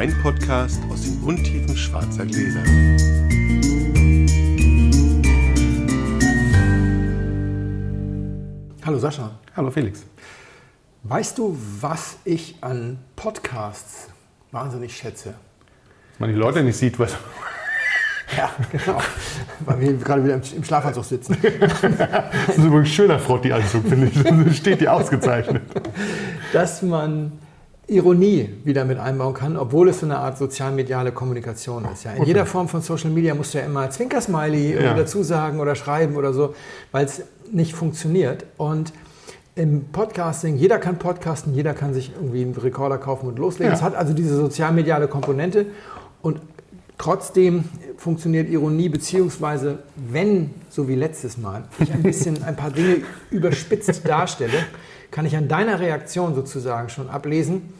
Weinpodcast aus den Untiefen schwarzer Gläser. Hallo Sascha. Hallo Felix. Weißt du, was ich an Podcasts wahnsinnig schätze? Dass man die Leute nicht sieht, was. Ja, genau. Weil wir gerade wieder im Schlafanzug sitzen. Das ist übrigens ein schöner Frotti-Anzug, finde ich. Das steht dir ausgezeichnet. Dass man Ironie wieder mit einbauen kann, obwohl es so eine Art sozialmediale Kommunikation ist. Ja. In jeder Form von Social Media musst du ja immer Zwinkersmiley Ja. dazu sagen oder schreiben oder so, weil es nicht funktioniert. Und im Podcasting, jeder kann podcasten, jeder kann sich irgendwie einen Rekorder kaufen und loslegen. Ja. Es hat also diese sozialmediale Komponente und trotzdem funktioniert Ironie, beziehungsweise wenn, so wie letztes Mal, ich ein bisschen ein paar Dinge überspitzt darstelle, kann ich an deiner Reaktion sozusagen schon ablesen,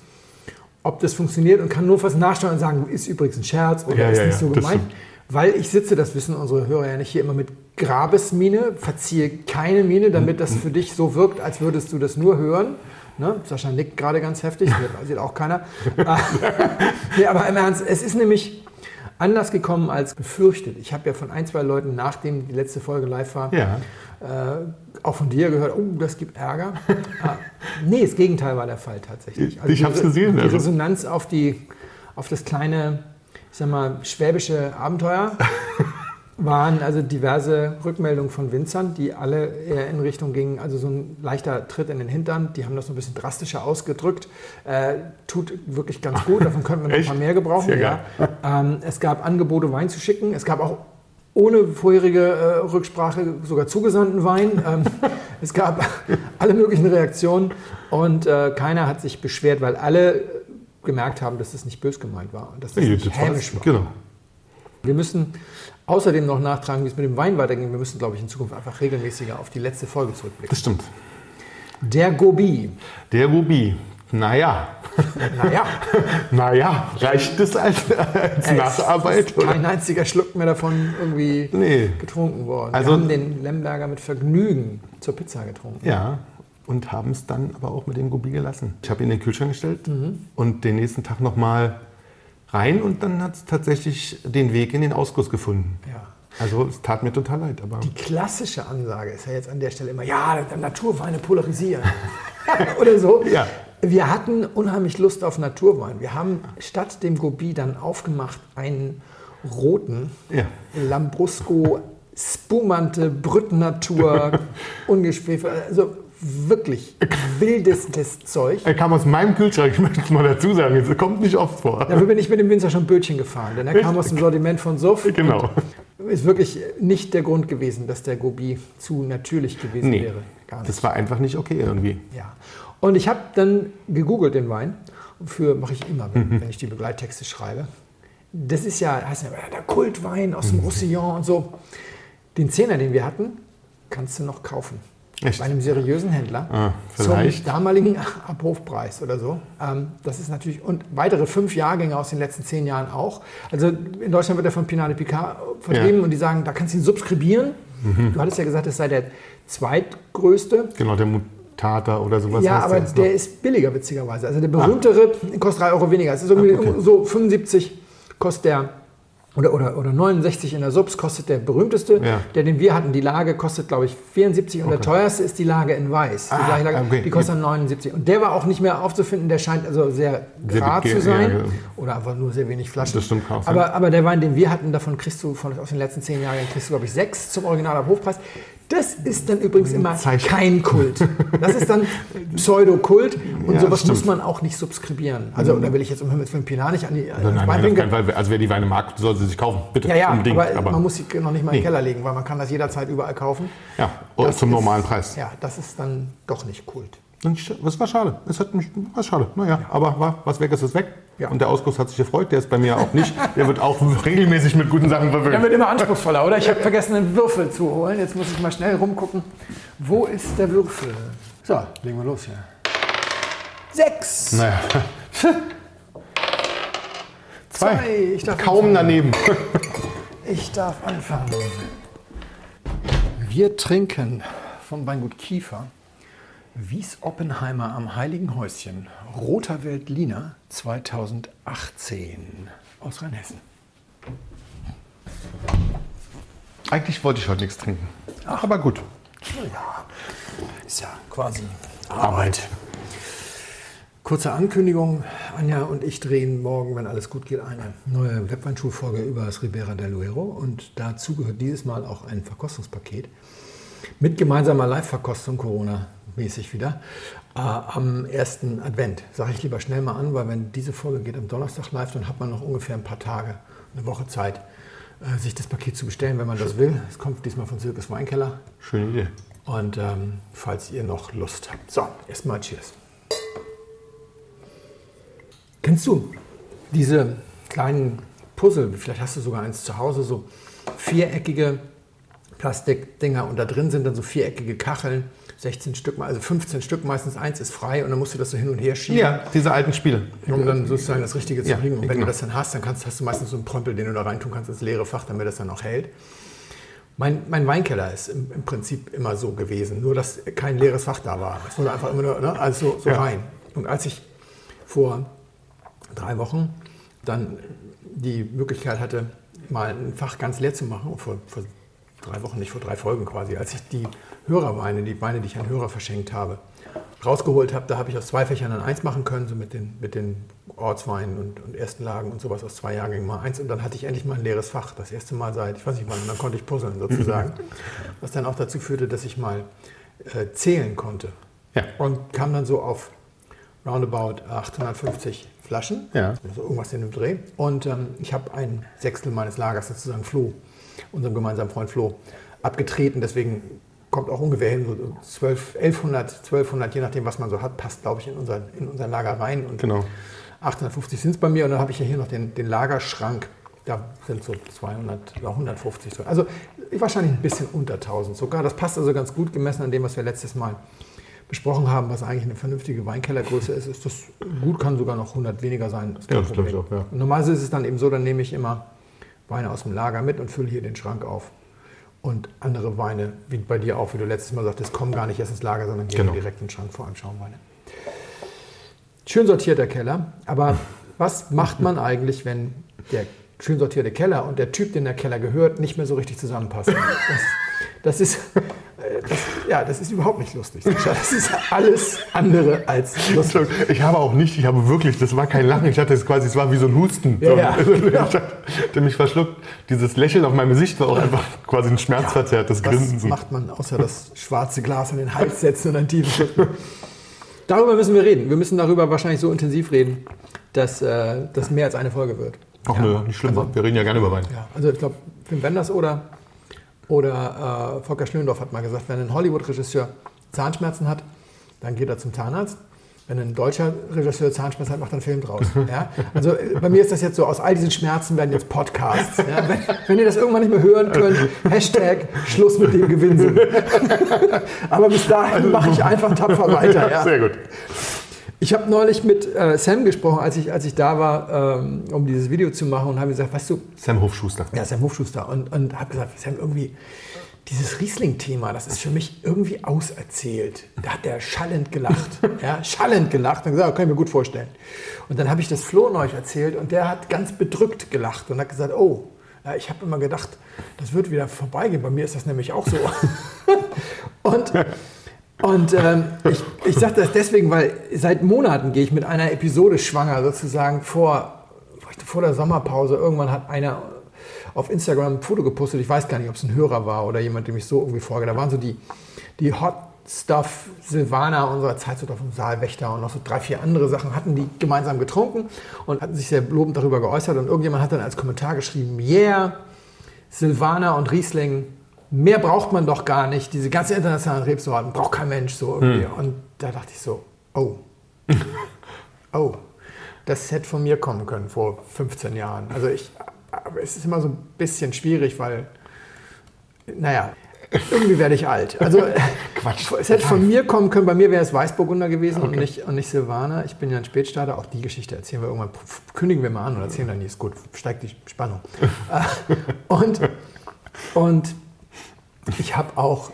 ob das funktioniert und kann nur was nachstellen und sagen, ist übrigens ein Scherz oder Ja, ist ja, nicht so gemeint. Weil ich sitze, das wissen unsere Hörer ja nicht, hier immer mit Grabesmiene, verziehe keine Miene, damit das für dich so wirkt, als würdest du das nur hören. Ne? Sascha nickt gerade ganz heftig, sieht auch keiner. nee, aber im Ernst, es ist nämlich anders gekommen als befürchtet. Ich habe ja von ein, zwei Leuten, nachdem die letzte Folge live war, Ja. äh, auch von dir gehört, oh, das gibt Ärger. nee, das Gegenteil war der Fall tatsächlich. Ich die hab's Re- gesehen, Die also. Resonanz auf, die, auf das kleine, ich sag mal, schwäbische Abenteuer waren also diverse Rückmeldungen von Winzern, die alle eher in Richtung gingen, also so ein leichter Tritt in den Hintern. Die haben das so ein bisschen drastischer ausgedrückt. Äh, tut wirklich ganz gut, davon könnten wir noch ein paar mehr gebrauchen. Ja. Ähm, es gab Angebote, Wein zu schicken. Es gab auch ohne vorherige äh, Rücksprache sogar zugesandten Wein. Ähm, es gab alle möglichen Reaktionen und äh, keiner hat sich beschwert, weil alle gemerkt haben, dass es nicht bös gemeint war und dass das Nee, nicht das hämisch war. Genau. Wir müssen außerdem noch nachtragen, wie es mit dem Wein weitergeht. Wir müssen, glaube ich, in Zukunft einfach regelmäßiger auf die letzte Folge zurückblicken. Das stimmt. Der Gobi. Der Ruby. Naja. Naja, Naja. Reicht das als, als es Nacharbeit? ist Oder? kein einziger Schluck mehr davon irgendwie Nee. getrunken worden. Also- Wir haben den Lemberger mit Vergnügen zur Pizza getrunken. Ja. Und haben es dann aber auch mit dem Gobi gelassen. Ich habe ihn in den Kühlschrank gestellt Mhm. und den nächsten Tag nochmal rein und dann hat es tatsächlich den Weg in den Ausguss gefunden. Ja. Also es tat mir total leid, aber Die klassische Ansage ist ja jetzt an der Stelle immer, ja, Naturweine polarisieren. Oder so. Ja. Wir hatten unheimlich Lust auf Naturwein. Wir haben statt dem Gobi dann aufgemacht einen roten ja. Lambrusco Spumante Brüttnatur ungeschwefelt. Also wirklich wildestes Zeug. Er kam aus meinem Kühlschrank, ich möchte es mal dazu sagen, es kommt nicht oft vor. Dafür bin ich mit dem Winzer schon Bötchen gefahren, denn er kam aus dem Sortiment von Suff. Genau. Ist wirklich nicht der Grund gewesen, dass der Gobi zu natürlich gewesen Nee, wäre. Gar nicht. das war einfach nicht okay irgendwie. Ja. Und ich habe dann gegoogelt den Wein. Für mache ich immer, wenn, Mhm. wenn ich die Begleittexte schreibe. Das ist ja, heißt ja der Kultwein aus Mhm. dem Roussillon und so. Den Zehner, den wir hatten, kannst du noch kaufen. Echt? Bei einem seriösen Händler. Ah, zum vielleicht. damaligen Abrufpreis oder so. Ähm, das ist natürlich, und weitere fünf Jahrgänge aus den letzten zehn Jahren auch. Also in Deutschland wird er von Pinot de Picard vertrieben Ja. Mhm. und die sagen, da kannst du ihn subskribieren. Du hattest ja gesagt, es sei der zweitgrößte. Genau, der Mutata oder sowas. Ja, heißt aber der noch. ist billiger, witzigerweise. Also der berühmtere kostet 3 Euro weniger. Es ist irgendwie Ah, okay. so 75 kostet der, oder, oder, oder 69 in der Subs kostet der berühmteste. Ja. Der, den wir hatten, die Lage kostet, glaube ich, 74 und der Okay. teuerste ist die Lage in Weiß. Die, Ah, Lage, okay. die kostet dann 79. Und der war auch nicht mehr aufzufinden. Der scheint also sehr Sehr rar zu sein. ja, ja. Oder einfach nur sehr wenig Flaschen. Das stimmt auch, aber, aber der Wein, den wir hatten, davon kriegst du von, aus den letzten zehn Jahren, kriegst du, glaube ich, sechs zum Original ab Hofpreis. Das ist dann übrigens immer Zeichen. kein Kult. Das ist dann Pseudokult und Ja, sowas muss man auch nicht subskribieren. Also da will ich jetzt um Himmels Willen Pinat nicht an die Nein, nein, nein, keinen Fall. Also wer die Weine mag, soll sie sich kaufen. Bitte, Ja, ja, unbedingt. aber, man muss sie noch nicht mal in den Nee. Keller legen, weil man kann das jederzeit überall kaufen. ja, Das zum ist- normalen Preis. Ja, das ist dann doch nicht Kult. Das war schade. Es hat mich, war schade. Naja, aber war, was weg ist, ist weg. Ja. Und der Ausguss hat sich gefreut. Der ist bei mir auch nicht. Der wird auch regelmäßig mit guten Sachen Der verwöhnt. wird immer anspruchsvoller, oder? Ich habe vergessen, einen Würfel zu holen. Jetzt muss ich mal schnell rumgucken. Wo ist der Würfel? So, legen wir los hier. Sechs. Naja. Zwei. Zwei. Ich darf Kaum anfangen. daneben. Ich darf anfangen. Wir trinken vom Weingut Kiefer Wies Oppenheimer am Heiligen Häuschen, Roter Weltliner 2018 aus Rheinhessen. Eigentlich wollte ich heute nichts trinken. Ach, aber gut. Ja, ist ja quasi Arbeit. Kurze Ankündigung, Anja und ich drehen morgen, wenn alles gut geht, eine neue Webweinschulfolge über das Ribera del Duero und dazu gehört dieses Mal auch ein Verkostungspaket mit gemeinsamer Live-Verkostung, Corona-mäßig wieder, äh, am ersten Advent. Sage ich lieber schnell mal an, weil wenn diese Folge geht am Donnerstag live, dann hat man noch ungefähr ein paar Tage, eine Woche Zeit, äh, sich das Paket zu bestellen, wenn man das will. Es kommt diesmal von Zirkus Weinkeller. Schöne Idee. Und ähm, falls ihr noch Lust habt. So, erstmal Cheers. Kennst du diese kleinen Puzzle? Vielleicht hast du sogar eins zu Hause, so viereckige Plastikdinger und da drin sind dann so viereckige Kacheln. 16 Stück, also 15 Stück, meistens eins ist frei und dann musst du das so hin und her schieben. Ja, diese alten Spiele. Um dann sozusagen das Richtige zu Ja, kriegen. Und wenn genau. du das dann hast, dann kannst, hast du meistens so einen Prömpel, den du da reintun kannst ins leere Fach, damit das dann auch hält. Mein, mein Weinkeller ist im, im Prinzip immer so gewesen, nur dass kein leeres Fach da war. Es wurde einfach immer nur ne, alles so, so Ja. rein. Und als ich vor drei Wochen dann die Möglichkeit hatte, mal ein Fach ganz leer zu machen, vor, vor drei Wochen, nicht vor drei Folgen quasi, als ich die Hörerweine, die Weine, die ich an Hörer verschenkt habe, rausgeholt habe, da habe ich aus zwei Fächern dann eins machen können, so mit den, mit den Ortsweinen und, und ersten Lagen und sowas aus zwei Jahrgängen mal eins. Und dann hatte ich endlich mal ein leeres Fach, das erste Mal seit, ich weiß nicht wann, dann konnte ich puzzeln sozusagen. Was dann auch dazu führte, dass ich mal äh, zählen konnte. Ja. Und kam dann so auf roundabout 850 Flaschen, Ja. also irgendwas in dem Dreh. Und ähm, ich habe ein Sechstel meines Lagers sozusagen Flo, unserem gemeinsamen Freund Flo, abgetreten. Deswegen kommt auch ungefähr hin, so 12, 1100, 1200, je nachdem, was man so hat, passt, glaube ich, in unser, in unser Lager rein. Und Genau. 850 sind es bei mir. Und dann habe ich ja hier noch den, den Lagerschrank. Da sind so 200 oder 150. So. Also wahrscheinlich ein bisschen unter 1000 sogar. Das passt also ganz gut gemessen an dem, was wir letztes Mal besprochen haben, was eigentlich eine vernünftige Weinkellergröße ist. Ist das gut, kann sogar noch 100 weniger sein. Kein Ja, das glaub ich auch, ja. Normalerweise ist es dann eben so, dann nehme ich immer Weine aus dem Lager mit und fülle hier den Schrank auf. Und andere Weine, wie bei dir auch, wie du letztes Mal sagtest, kommen gar nicht erst ins Lager, sondern gehen Genau. direkt in den Schrank, vor allem Schaumweine. Schön sortierter Keller, aber was macht man eigentlich, wenn der schön sortierte Keller und der Typ, den der Keller gehört, nicht mehr so richtig zusammenpassen? Das, das ist, äh, das, ja, das ist überhaupt nicht lustig. Das ist alles andere als lustig. Ich habe auch nicht, ich habe wirklich, das war kein Lachen, ich hatte es quasi, es war wie so ein Husten. Ja, ja, genau. Ich hatte mich verschluckt. Dieses Lächeln auf meinem Gesicht war auch einfach quasi ein schmerzverzerrtes Was Grinsen. So. macht man außer das schwarze Glas in den Hals setzen und einen tiefen Schluck? Darüber müssen wir reden. Wir müssen darüber wahrscheinlich so intensiv reden, dass äh, das mehr als eine Folge wird. Ach Ja. nö, nicht schlimm, wir reden ja gerne über Wein. Ja, also ich glaube, Wim Wenders oder, oder äh, Volker Schlöndorff hat mal gesagt, wenn ein Hollywood-Regisseur Zahnschmerzen hat, dann geht er zum Zahnarzt. Wenn ein deutscher Regisseur Zahnschmerzen hat, macht er einen Film draus. Ja? Also äh, bei mir ist das jetzt so, aus all diesen Schmerzen werden jetzt Podcasts. Ja? Wenn, wenn ihr das irgendwann nicht mehr hören könnt, Hashtag Schluss mit dem Gewinnsen. Aber bis dahin mache ich einfach tapfer weiter. Ja? Sehr gut. Ich habe neulich mit äh, Sam gesprochen, als ich, als ich da war, ähm, um dieses Video zu machen und habe gesagt, weißt du, Sam Hofschuster. ja, Sam Hofschuster. Und, und habe gesagt, Sam, irgendwie dieses Riesling-Thema, das ist für mich irgendwie auserzählt. Da hat der schallend gelacht. ja, schallend gelacht. Und gesagt, kann ich mir gut vorstellen. Und dann habe ich das Flo neulich erzählt und der hat ganz bedrückt gelacht und hat gesagt, oh, ja, ich habe immer gedacht, das wird wieder vorbeigehen. Bei mir ist das nämlich auch so. und und ähm, ich, ich sage das deswegen, weil seit Monaten gehe ich mit einer Episode schwanger, sozusagen vor, vor der Sommerpause. Irgendwann hat einer auf Instagram ein Foto gepostet. Ich weiß gar nicht, ob es ein Hörer war oder jemand, dem ich so irgendwie folge. Da waren so die, die Hot Stuff Silvana unserer Zeit, so dem Saalwächter und noch so drei, vier andere Sachen, hatten die gemeinsam getrunken und hatten sich sehr lobend darüber geäußert. Und irgendjemand hat dann als Kommentar geschrieben, yeah, Silvaner und Riesling, mehr braucht man doch gar nicht. Diese ganzen internationalen Rebsorten braucht kein Mensch so irgendwie. Und da dachte ich so, oh, oh, das hätte von mir kommen können vor 15 Jahren. Also ich, aber es ist immer so ein bisschen schwierig, weil, naja, irgendwie werde ich alt. Also Quatsch. es hätte von mir kommen können. Bei mir wäre es Weißburgunder gewesen und, nicht, und nicht Silvaner. Ich bin ja ein Spätstarter. Auch die Geschichte erzählen wir irgendwann. Kündigen wir mal an und erzählen dann, nie ist gut. Steigt die Spannung. Und, und ich habe auch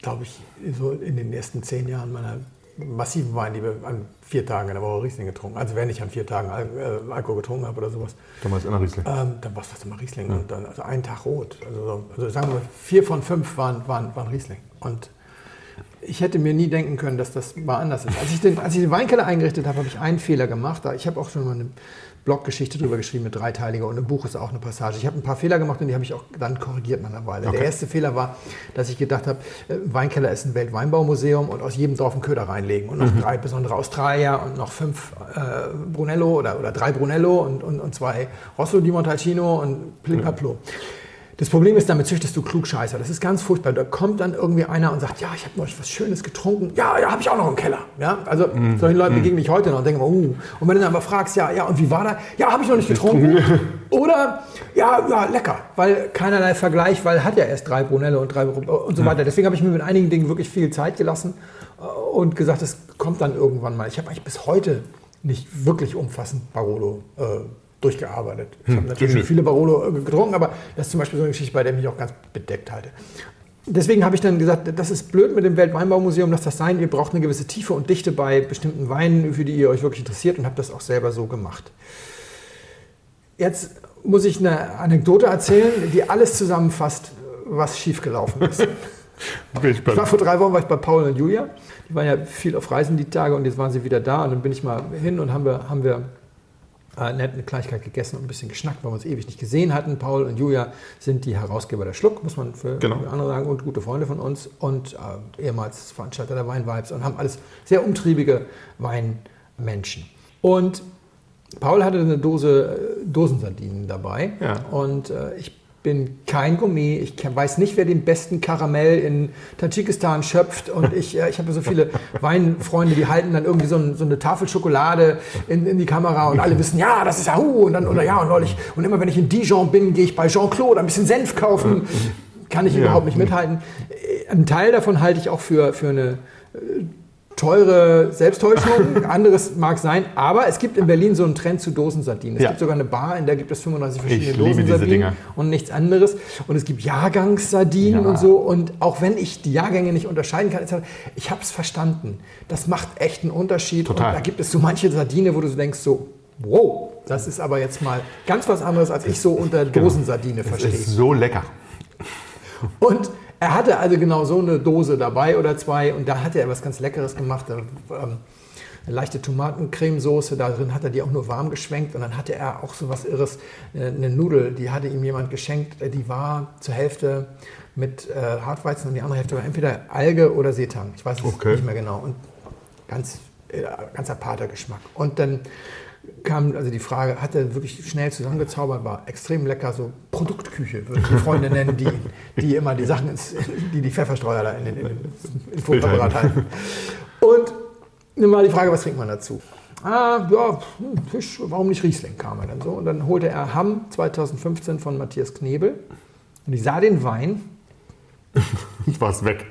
glaube ich, so in den ersten zehn Jahren meiner massiven Weinliebe an vier Tagen in der Woche Riesling getrunken. Also wenn ich an vier Tagen Al äh, Alkohol getrunken habe oder sowas. Dann war es immer Riesling. Ähm, dann war es fast immer Riesling. Und dann, also einen Tag rot. Also, so- also sagen wir, vier von fünf waren, waren, waren Riesling. Und ich hätte mir nie denken können, dass das mal anders ist. Als ich den, als ich den Weinkeller eingerichtet habe, habe ich einen Fehler gemacht. Ich habe auch schon mal eine Bloggeschichte drüber geschrieben mit dreiteiliger und im Buch ist auch eine Passage. Ich habe ein paar Fehler gemacht und die habe ich auch dann korrigiert nach einer Weile. Der erste Fehler war, dass ich gedacht habe, äh, Weinkeller ist ein Weltweinbaumuseum und aus jedem Dorf einen Köder reinlegen und noch drei besondere Australier und noch fünf äh, Brunello oder, oder drei Brunello und, und, und zwei Rosso di Montalcino und Plimpaplo. Das Problem ist, damit züchtest du Klugscheißer. Das ist ganz furchtbar. Da kommt dann irgendwie einer und sagt, ja, ich habe neulich was Schönes getrunken. Ja, ja, habe ich auch noch im Keller. Ja, also solchen Leuten begegne ich heute noch und denke immer, uh. Und wenn du dann aber fragst, ja, ja, und wie war da? Ja, habe ich noch nicht getrunken. Oder, ja, ja, lecker. Weil keinerlei Vergleich, weil hat ja erst drei Brunelle und drei und so weiter. Deswegen habe ich mir mit einigen Dingen wirklich viel Zeit gelassen äh, und gesagt, es kommt dann irgendwann mal. Ich habe eigentlich bis heute nicht wirklich umfassend Barolo äh, durchgearbeitet. Ich habe natürlich schon viele Barolo äh, getrunken, aber das ist zum Beispiel so eine Geschichte, bei der ich mich auch ganz bedeckt halte. Deswegen habe ich dann gesagt, das ist blöd mit dem Weltweinbaumuseum, dass das sein. Ihr braucht eine gewisse Tiefe und Dichte bei bestimmten Weinen, für die ihr euch wirklich interessiert und habe das auch selber so gemacht. Jetzt muss ich eine Anekdote erzählen, die alles zusammenfasst, was schiefgelaufen ist. Ich war vor drei Wochen war ich bei Paul und Julia. Die waren ja viel auf Reisen die Tage und jetzt waren sie wieder da. Und dann bin ich mal hin und haben wir, haben wir äh, nett eine Kleinigkeit gegessen und ein bisschen geschnackt, weil wir uns ewig nicht gesehen hatten. Paul und Julia sind die Herausgeber der Schluck, muss man für Genau. für andere sagen, und gute Freunde von uns und äh, ehemals Veranstalter der Weinvibes und haben alles sehr umtriebige Weinmenschen. Und Paul hatte eine Dose äh, Dosensardinen dabei Ja. und äh, ich bin kein Gourmet, ich weiß nicht, wer den besten Karamell in Tadschikistan schöpft und ich, äh, ich habe so viele Weinfreunde, die halten dann irgendwie so, ein, so eine Tafel Schokolade in, in die Kamera und alle wissen, ja, das ist ja, uh, und dann, oder ja, und neulich, und immer wenn ich in Dijon bin, gehe ich bei Jean-Claude ein bisschen Senf kaufen, kann ich Ja. überhaupt nicht mithalten. Äh, Ein Teil davon halte ich auch für, für eine teure Selbsttäuschung. Anderes mag sein. Aber es gibt in Berlin so einen Trend zu Dosensardinen. Es Ja. gibt sogar eine Bar, in der gibt es 35 verschiedene Ich Dosensardinen und nichts anderes. Und es gibt Jahrgangssardinen Ja. und so. Und auch wenn ich die Jahrgänge nicht unterscheiden kann, ich habe es verstanden. Das macht echt einen Unterschied. Total. Und da gibt es so manche Sardine, wo du so denkst, so, wow, das ist aber jetzt mal ganz was anderes, als ich so unter Dosensardine Es verstehe. ist so lecker. Und er hatte also genau so eine Dose dabei oder zwei und da hatte er was ganz Leckeres gemacht. Ähm, eine leichte Tomatencremesoße, da drin hat er die auch nur warm geschwenkt und dann hatte er auch so was Irres, äh, eine Nudel, die hatte ihm jemand geschenkt, äh, die war zur Hälfte mit äh, Hartweizen und die andere Hälfte war entweder Alge oder Seetang. Ich weiß es Okay. nicht mehr genau. Und ganz, äh, ganz aparter Geschmack. Und dann kam also die Frage, hat er wirklich schnell zusammengezaubert, war extrem lecker, so Produktküche, würden die Freunde nennen, die, die immer die Sachen, ins, die die Pfefferstreuer da in den, in den halten. Und nimm mal die Frage, was trinkt man dazu? Ah, ja, hm, Fisch, warum nicht Riesling, kam er dann so. Und dann holte er Hamm 2015 von Matthias Knebel und ich sah den Wein Ich war es weg.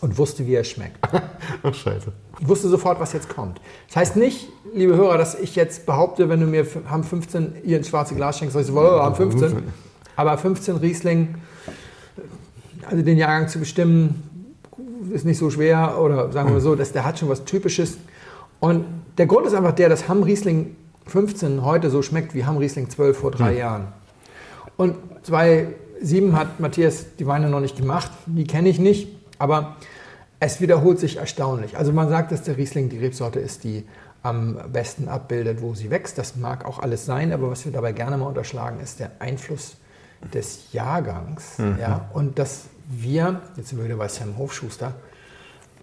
Und wusste, wie er schmeckt. Ach, scheiße. Ich wusste sofort, was jetzt kommt. Das heißt nicht, liebe Hörer, dass ich jetzt behaupte, wenn du mir Ham 15 ihr ins schwarze Glas schenkst, sag ich so, oh, Ham 15. Aber 15 Riesling, also den Jahrgang zu bestimmen, ist nicht so schwer. Oder sagen wir so, dass der hat schon was Typisches. Und der Grund ist einfach der, dass Ham Riesling 15 heute so schmeckt wie Ham Riesling 12 vor drei Jahren. Und 2007 hat Matthias die Weine noch nicht gemacht, die kenne ich nicht, aber es wiederholt sich erstaunlich. Also man sagt, dass der Riesling die Rebsorte ist, die am besten abbildet, wo sie wächst. Das mag auch alles sein, aber was wir dabei gerne mal unterschlagen, ist der Einfluss des Jahrgangs. Ja, und dass wir, jetzt sind wir wieder bei Sam Hofschuster,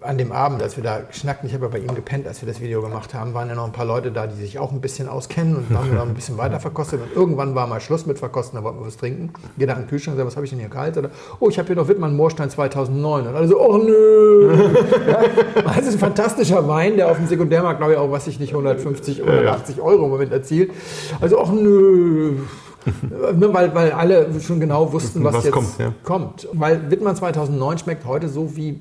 an dem Abend, als wir da schnackten, ich habe ja bei ihm gepennt, als wir das Video gemacht haben, waren ja noch ein paar Leute da, die sich auch ein bisschen auskennen und haben wir noch ein bisschen weiter verkostet. Und irgendwann war mal Schluss mit Verkosten, da wollten wir was trinken. Jeder an den Kühlschrank sagt, was habe ich denn hier kalt? Oder, oh, ich habe hier noch Wittmann Moorstein 2009. Und alle so, oh nö. ja, das ist ein fantastischer Wein, der auf dem Sekundärmarkt, glaube ich, auch, was ich nicht, 150, 180 Euro im Moment erzielt. Also, ach nö. Ne, weil, weil alle schon genau wussten, was, Was jetzt kommt, ja. kommt. Weil Wittmann 2009 schmeckt heute so wie,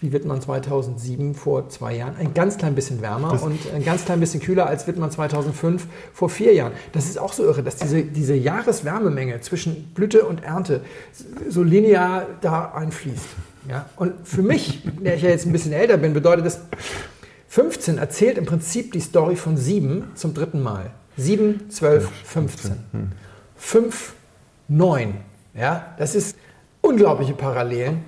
wie Wittmann 2007 vor zwei Jahren. Ein ganz klein bisschen wärmer und ein ganz klein bisschen kühler als Wittmann 2005 vor vier Jahren. Das ist auch so irre, dass diese, diese Jahreswärmemenge zwischen Blüte und Ernte so linear da einfließt. Ja? Und für mich, der ich ja jetzt ein bisschen älter bin, bedeutet das, 15 erzählt im Prinzip die Story von 7 zum dritten Mal. 7, 12, 15. 5, 9. Ja? Das ist unglaubliche Parallelen.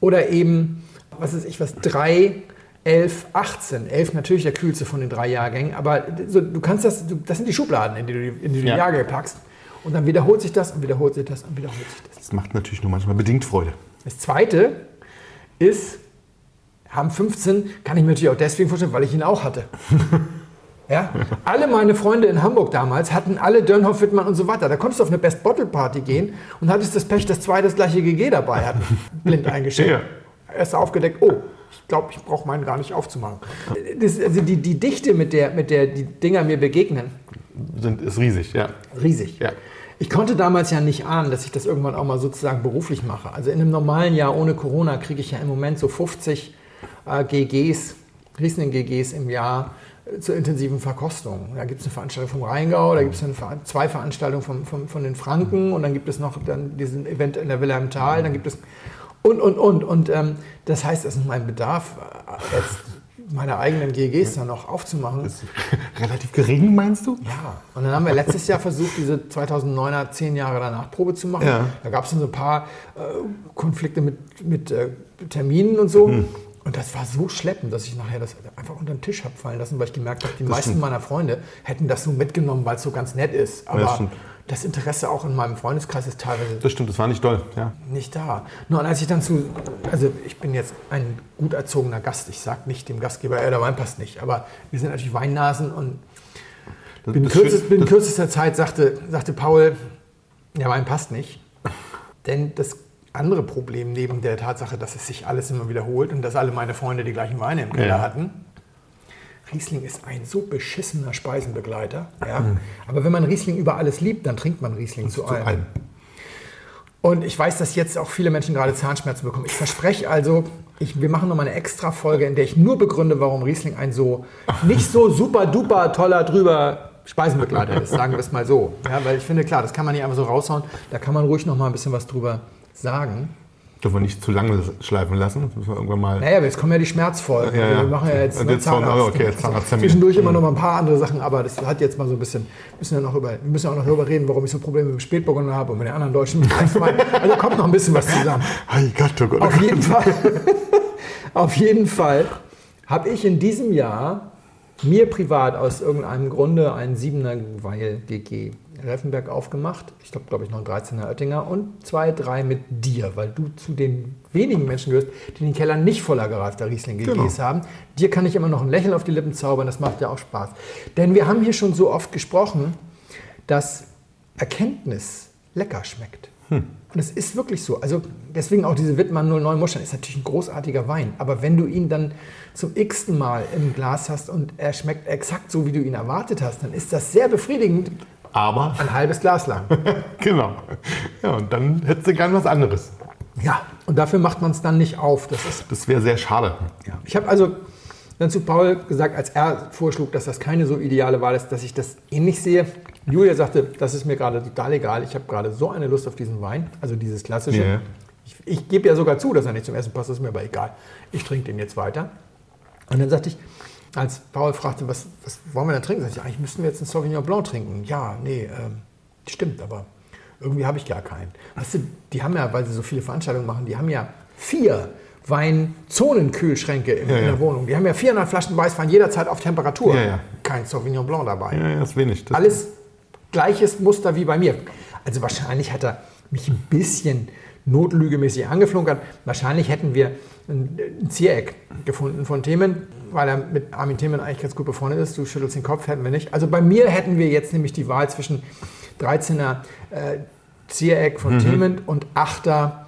Oder eben, was ist ich, was, 3, 11, 18. 11 natürlich der kühlste von den drei Jahrgängen, aber so, du kannst das, du, das sind die Schubladen, in die du, in die, du Ja. die Jahrgänge packst. Und dann wiederholt sich das und wiederholt sich das und wiederholt sich das. Das macht natürlich nur manchmal bedingt Freude. Das zweite ist, haben 15, kann ich mir natürlich auch deswegen vorstellen, weil ich ihn auch hatte. Ja? Alle meine Freunde in Hamburg damals hatten alle Dönhoff, Wittmann und so weiter. Da konntest du auf eine Best Bottle Party gehen und hattest das Pech, dass zwei das gleiche GG dabei hatten. Blind eingeschenkt. Ja. Erst aufgedeckt, oh, ich glaube, ich brauche meinen gar nicht aufzumachen. Das, also die, die Dichte, mit der, mit der die Dinger mir begegnen, Sind, ist riesig, ja. riesig. Ja. Ich konnte damals ja nicht ahnen, dass ich das irgendwann auch mal sozusagen beruflich mache. Also in einem normalen Jahr ohne Corona kriege ich ja im Moment so 50 äh, GGs, Riesling-GGs im Jahr zur intensiven Verkostung. Da gibt es eine Veranstaltung vom Rheingau, da gibt es Ver- zwei Veranstaltungen vom, vom, von den Franken und dann gibt es noch dann diesen Event in der Villa im Tal, dann gibt es und, und, und. Und ähm, das heißt, es ist mein Bedarf, äh, jetzt meine eigenen GGs dann noch aufzumachen. Ist relativ gering, meinst du? Ja, und dann haben wir letztes Jahr versucht, diese 2009er zehn Jahre danach Probe zu machen. Ja. Da gab es dann so ein paar äh, Konflikte mit, mit äh, Terminen und so. Hm. Und das war so schleppend, dass ich nachher das einfach unter den Tisch habe fallen lassen, weil ich gemerkt habe, die Das meisten stimmt. meiner Freunde hätten das so mitgenommen, weil es so ganz nett ist. Aber stimmt. das Interesse auch in meinem Freundeskreis ist teilweise Das stimmt, das war nicht doll. Ja. nicht da. Nur als ich dann zu, also ich bin jetzt ein gut erzogener Gast, ich sage nicht dem Gastgeber, ja, der Wein passt nicht, aber wir sind natürlich Weinnasen und Das, binnen, das kürzest, Schön- das- kürzester Zeit sagte, sagte Paul, der Wein passt nicht. Denn das andere Problem neben der Tatsache, dass es sich alles immer wiederholt und dass alle meine Freunde die gleichen Weine im Keller Ja. hatten, Riesling ist ein so beschissener Speisenbegleiter. Ja? Aber wenn man Riesling über alles liebt, dann trinkt man Riesling zu, zu allem. allem. Und ich weiß, dass jetzt auch viele Menschen gerade Zahnschmerzen bekommen. Ich verspreche also, ich, wir machen nochmal eine extra Folge, in der ich nur begründe, warum Riesling ein so nicht so super duper toller drüber Speisenbegleiter ist, sagen wir es mal so. Ja, weil ich finde, klar, das kann man nicht einfach so raushauen. Da kann man ruhig noch mal ein bisschen was drüber sagen. Dürfen wir nicht zu lange schleifen lassen. Das müssen wir irgendwann mal. Naja, jetzt kommen ja die Schmerzfolgen. Ja, ja. Wir machen ja jetzt, ne, jetzt kommen- Zahnarzt. okay, jetzt Zahnarzttermin. Zwischendurch immer noch mal ein paar andere Sachen, aber das hat jetzt mal so ein bisschen, müssen wir, noch über, wir müssen ja auch noch darüber reden, warum ich so Probleme mit dem Spätburgunder habe und mit den anderen deutschen Weißweinen. Also kommt noch ein bisschen was zusammen. Gott, oh Gott, oh Auf jeden Fall, auf jeden Fall habe ich in diesem Jahr mir privat aus irgendeinem Grunde einen 7er Weil GG Reffenberg aufgemacht. Ich glaube, glaube ich, noch ein 13er Oettinger und zwei, drei mit dir, weil du zu den wenigen Menschen gehörst, die den Keller nicht voller gereifter Riesling GGs Genau. haben. Dir kann ich immer noch ein Lächeln auf die Lippen zaubern, das macht ja auch Spaß. Denn wir haben hier schon so oft gesprochen, dass Erkenntnis lecker schmeckt. Und es ist wirklich so. Also deswegen auch diese Wittmann 09 Muscheln ist natürlich ein großartiger Wein. Aber wenn du ihn dann zum x-ten Mal im Glas hast und er schmeckt exakt so, wie du ihn erwartet hast, dann ist das sehr befriedigend. Aber, Ein halbes Glas lang. genau. Ja, und dann hättest du gern was anderes. Ja, und dafür macht man es dann nicht auf. Das ist Das wäre sehr schade. Ja. Ich habe also dann zu Paul gesagt, als er vorschlug, dass das keine so ideale Wahl ist, dass ich das ähnlich sehe. Julia sagte, das ist mir gerade total egal. Ich habe gerade so eine Lust auf diesen Wein, also dieses klassische. Ja. Ich, ich gebe ja sogar zu, dass er nicht zum Essen passt, das ist mir aber egal. Ich trinke den jetzt weiter. Und dann sagte ich, als Paul fragte, was, was wollen wir denn trinken, sagte ich, eigentlich müssten wir jetzt einen Sauvignon Blanc trinken. Ja, nee, ähm, stimmt, aber irgendwie habe ich gar keinen. Weißt du, die haben ja, weil sie so viele Veranstaltungen machen, die haben ja vier Weinzonenkühlschränke in, Ja, in ja. der Wohnung. Die haben ja 400 Flaschen Weißwein jederzeit auf Temperatur. Ja, ja. Kein Sauvignon Blanc dabei. Ja, ja, ist wenig. Das Alles gleiches Muster wie bei mir. Also wahrscheinlich hat er mich ein bisschen notlügemäßig angeflunkert. Wahrscheinlich hätten wir ein, Ziereck gefunden von Themen, weil er mit Armin Themen eigentlich ganz gut befreundet ist. Du schüttelst den Kopf, hätten wir nicht. Also bei mir hätten wir jetzt nämlich die Wahl zwischen 13er äh, Ziereck von Themen und 8er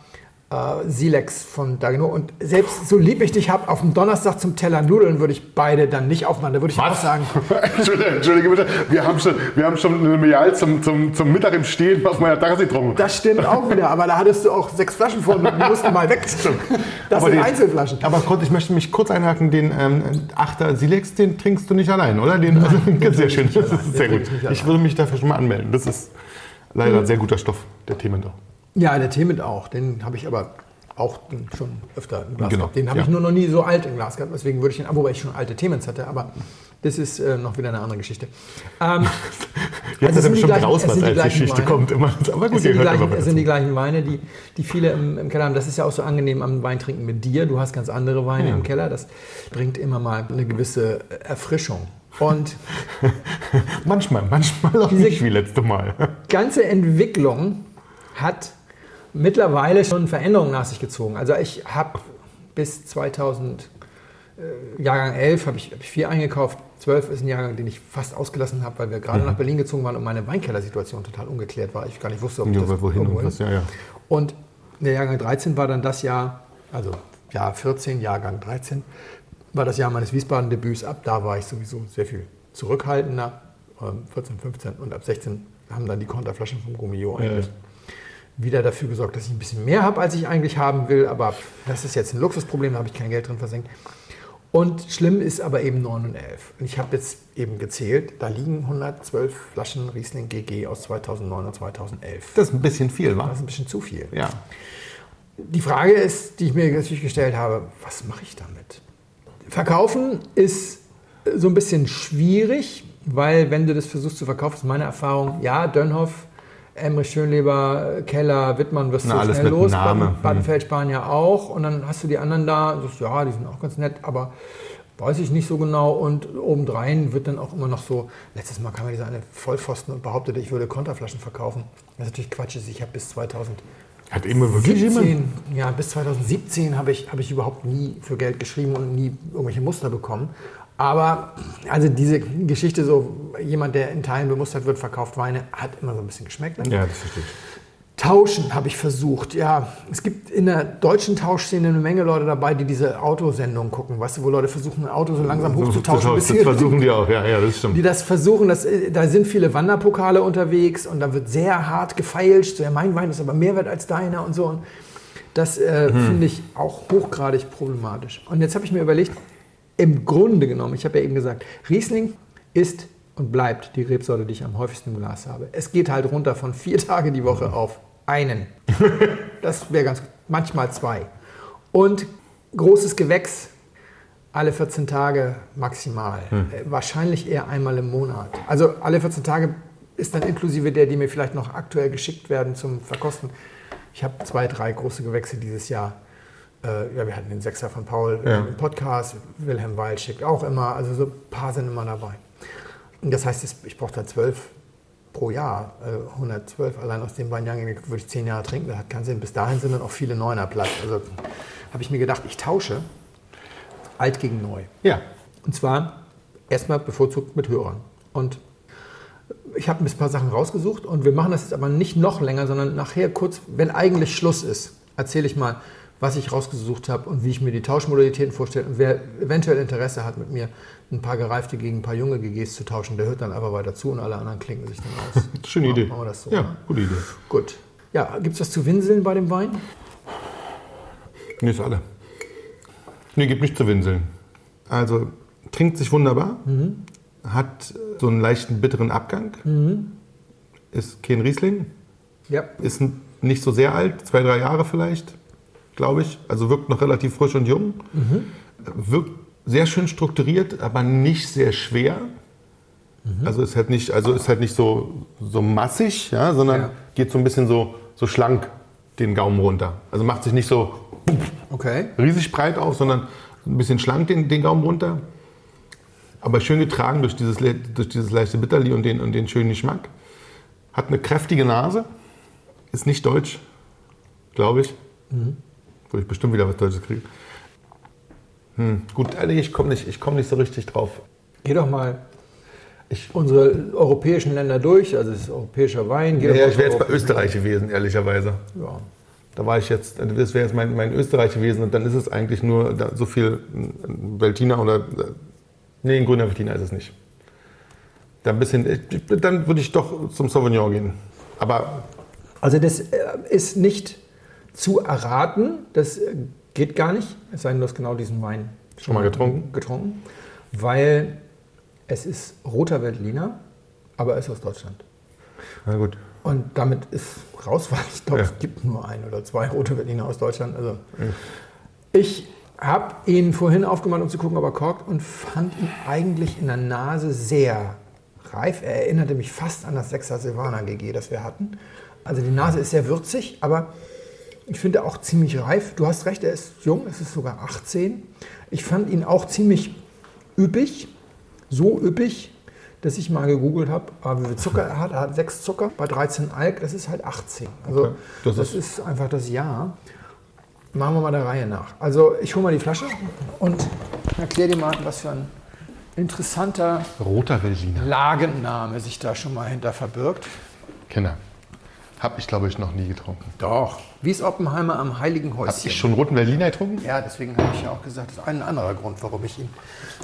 äh, Silex von Dageno. Und selbst so lieb ich dich habe, auf dem Donnerstag zum Teller Nudeln würde ich beide dann nicht aufmachen. Da würde ich auch sagen, Entschuldige, Entschuldige bitte, wir haben schon, wir haben schon eine Medial zum, zum, zum Mittag im Stehen auf meiner Tasse getrunken. Das stimmt auch wieder, aber da hattest du auch sechs Flaschen von und die mussten mal weg. Das Aber sind den- Einzelflaschen. Aber kurz, ich möchte mich kurz einhaken, den ähm, Achter Silex, den trinkst du nicht allein, oder? Den, also, sehr schön, das ist sehr gut. ich würde mich dafür schon mal anmelden. Das ist leider ein sehr guter Stoff, der Themen doch. Ja, der Themen auch. Den habe ich aber auch schon öfter im Glas Genau, gehabt. Den habe ja. ich nur noch nie so alt im Glas gehabt. Deswegen würde ich ihn, wobei ich schon alte Themen hatte, aber das ist äh, noch wieder eine andere Geschichte. Ähm, Jetzt Also es ist sind die schon gleichen- raus, es was sind die als Geschichte Weine. kommt. Immer. Aber es gut, sind, ihr die hört gleichen, es sind die gleichen Weine, die, die viele im, im Keller haben. Das ist ja auch so angenehm am Weintrinken mit dir. Du hast ganz andere Weine Ja. im Keller. Das bringt immer mal eine gewisse Erfrischung. Und Manchmal, manchmal auch nicht wie letzte Mal. ganze Entwicklung hat mittlerweile schon Veränderungen nach sich gezogen. Also ich habe bis 2000, äh, Jahrgang 11, habe ich, hab ich vier eingekauft. 12 ist ein Jahrgang, den ich fast ausgelassen habe, weil wir gerade nach Berlin gezogen waren und meine Weinkellersituation total ungeklärt war. Ich gar nicht wusste, ob ich Ja, das wohin und was, ja, ja. Und der Jahrgang 13 war dann das Jahr, also Jahr 14, Jahrgang 13, war das Jahr meines Wiesbaden-Debüts. Ab da war ich sowieso sehr viel zurückhaltender. Ähm, 14, 15 und ab 16 haben dann die Konterflaschen vom Gummio eigentlich wieder dafür gesorgt, dass ich ein bisschen mehr habe, als ich eigentlich haben will. Aber das ist jetzt ein Luxusproblem, da habe ich kein Geld drin versenkt. Und schlimm ist aber eben 9 und 11. Und ich habe jetzt eben gezählt, da liegen 112 Flaschen Riesling GG aus 2009 und 2011. Das ist ein bisschen viel, Das wa? ist ein bisschen zu viel. Ja. Die Frage ist, die ich mir natürlich gestellt habe, was mache ich damit? Verkaufen ist so ein bisschen schwierig, weil wenn du das versuchst zu verkaufen, ist meine Erfahrung, ja, Dönhoff, Emrich Schönleber, Keller, Wittmann wirst Na, du schnell los, Name. Baden- Baden-Feldspanier auch und dann hast du die anderen da sagst, ja, die sind auch ganz nett, aber weiß ich nicht so genau und obendrein wird dann auch immer noch so, letztes Mal kam ja dieser eine Vollpfosten und behauptete, ich würde Konterflaschen verkaufen. Das ist natürlich Quatsch, ich habe bis 2000 Hat immer wirklich jemand? 17, ja, bis 2017 habe ich, habe ich überhaupt nie für Geld geschrieben und nie irgendwelche Muster bekommen. Aber also diese Geschichte, so jemand, der in Teilen bemustert wird, verkauft Weine, hat immer so ein bisschen geschmeckt. Ne? Ja, das verstehe ich. Tauschen habe ich versucht. Ja, es gibt in der deutschen Tauschszene eine Menge Leute dabei, die diese Autosendungen gucken, weißt du, wo Leute versuchen, ein Auto so langsam hochzutauschen. Das sie- versuchen die auch, ja, ja, das die stimmt. das versuchen, das, da sind viele Wanderpokale unterwegs und da wird sehr hart gefeilscht. So, ja, mein Wein ist aber mehr wert als deiner und so. Und das äh, finde ich auch hochgradig problematisch. Und jetzt habe ich mir überlegt, im Grunde genommen, ich habe ja eben gesagt, Riesling ist und bleibt die Rebsorte, die ich am häufigsten im Glas habe. Es geht halt runter von vier Tage die Woche auf einen. Das wäre ganz, manchmal zwei. Und großes Gewächs alle 14 Tage maximal. Äh, Wahrscheinlich eher einmal im Monat. Also alle 14 Tage ist dann inklusive der, die mir vielleicht noch aktuell geschickt werden zum Verkosten. Ich habe zwei, drei große Gewächse dieses Jahr. Äh, ja, wir hatten den Sechser von Paul Ja. im Podcast. Wilhelm Weil schickt auch immer. Also so ein paar sind immer dabei. Und das heißt, ich brauche da zwölf pro Jahr. Also 112 allein aus dem Weinjahr würde ich zehn Jahre trinken. Das hat keinen Sinn. Bis dahin sind dann auch viele Neuner platt. Also habe ich mir gedacht, ich tausche alt gegen neu. Ja. Und zwar erstmal bevorzugt mit Hörern. Und ich habe ein paar Sachen rausgesucht und wir machen das jetzt aber nicht noch länger, sondern nachher kurz, wenn eigentlich Schluss ist, erzähle ich mal, was ich rausgesucht habe und wie ich mir die Tauschmodalitäten vorstelle. Und wer eventuell Interesse hat, mit mir ein paar gereifte gegen ein paar junge GGs zu tauschen, der hört dann einfach weiter zu und alle anderen klinken sich dann aus. Schöne Idee. Machen wir das so. Ja, ne? gute Idee. Gut. Ja, gibt es was zu winseln bei dem Wein? Nee, ist alle. Nee, gibt nicht zu winseln. Also, trinkt sich wunderbar. Hat so einen leichten bitteren Abgang. Ist kein Riesling. Ja. Ist nicht so sehr alt, zwei, drei Jahre vielleicht, glaube ich. Also wirkt noch relativ frisch und jung. Wirkt sehr schön strukturiert, aber nicht sehr schwer. Also ist halt nicht, also ist halt nicht so, so massig, ja, sondern Ja. geht so ein bisschen so, so schlank den Gaumen runter. Also macht sich nicht so Okay. riesig breit auf, sondern ein bisschen schlank den, den Gaumen runter. Aber schön getragen durch dieses, durch dieses leichte Bitterli und den, und den schönen Geschmack. Hat eine kräftige Nase. Ist nicht deutsch, glaube ich. Wo ich bestimmt wieder was Deutsches kriege. Hm, gut, ehrlich, ich komme nicht, ich komm nicht so richtig drauf. Geh doch mal Ich, unsere europäischen Länder durch, also es ist europäischer Wein. Geh doch ja, mal ich wäre jetzt bei Österreich gewesen, ehrlicherweise. Ja. Da war ich jetzt, das wäre jetzt mein, mein Österreich gewesen und dann ist es eigentlich nur da, so viel ein Veltliner oder. Nee, ein grüner Veltliner ist es nicht. Da ein bisschen, dann würde ich doch zum Sauvignon gehen. Aber Also das äh, ist nicht zu erraten, das äh, geht gar nicht, es sei denn, du hast genau diesen Wein Schon mal getrunken? getrunken weil es ist roter Veltliner, aber er ist aus Deutschland. na gut. Und damit ist raus, weil ich glaube, Ja. es gibt nur ein oder zwei rote Berliner aus Deutschland. Also ich habe ihn vorhin aufgemacht, um zu gucken, ob er korkt und fand ihn eigentlich in der Nase sehr reif. Er erinnerte mich fast an das 6er Silvaner GG, das wir hatten. Also die Nase ist sehr würzig, aber ich finde auch ziemlich reif. Du hast recht, er ist jung, es ist sogar 18. Ich fand ihn auch ziemlich üppig, so üppig, dass ich mal gegoogelt habe, aber wie viel Zucker er hat. Er hat 6 Zucker bei 13 Alk, das ist halt 18. Also Okay. Das das, ist- ist einfach das Jahr. Machen wir mal der Reihe nach. Also ich hole mal die Flasche und erkläre dir mal, was für ein interessanter Roter Veltliner. Lagenname sich da schon mal hinter verbirgt. Kenner. Habe ich, glaube ich, noch nie getrunken. Doch. Wie ist Oppenheimer am Heiligen Habe Häuschen? ich schon roten Veltliner getrunken? Ja, deswegen habe ich ja auch gesagt, das ist ein anderer Grund, warum ich ihn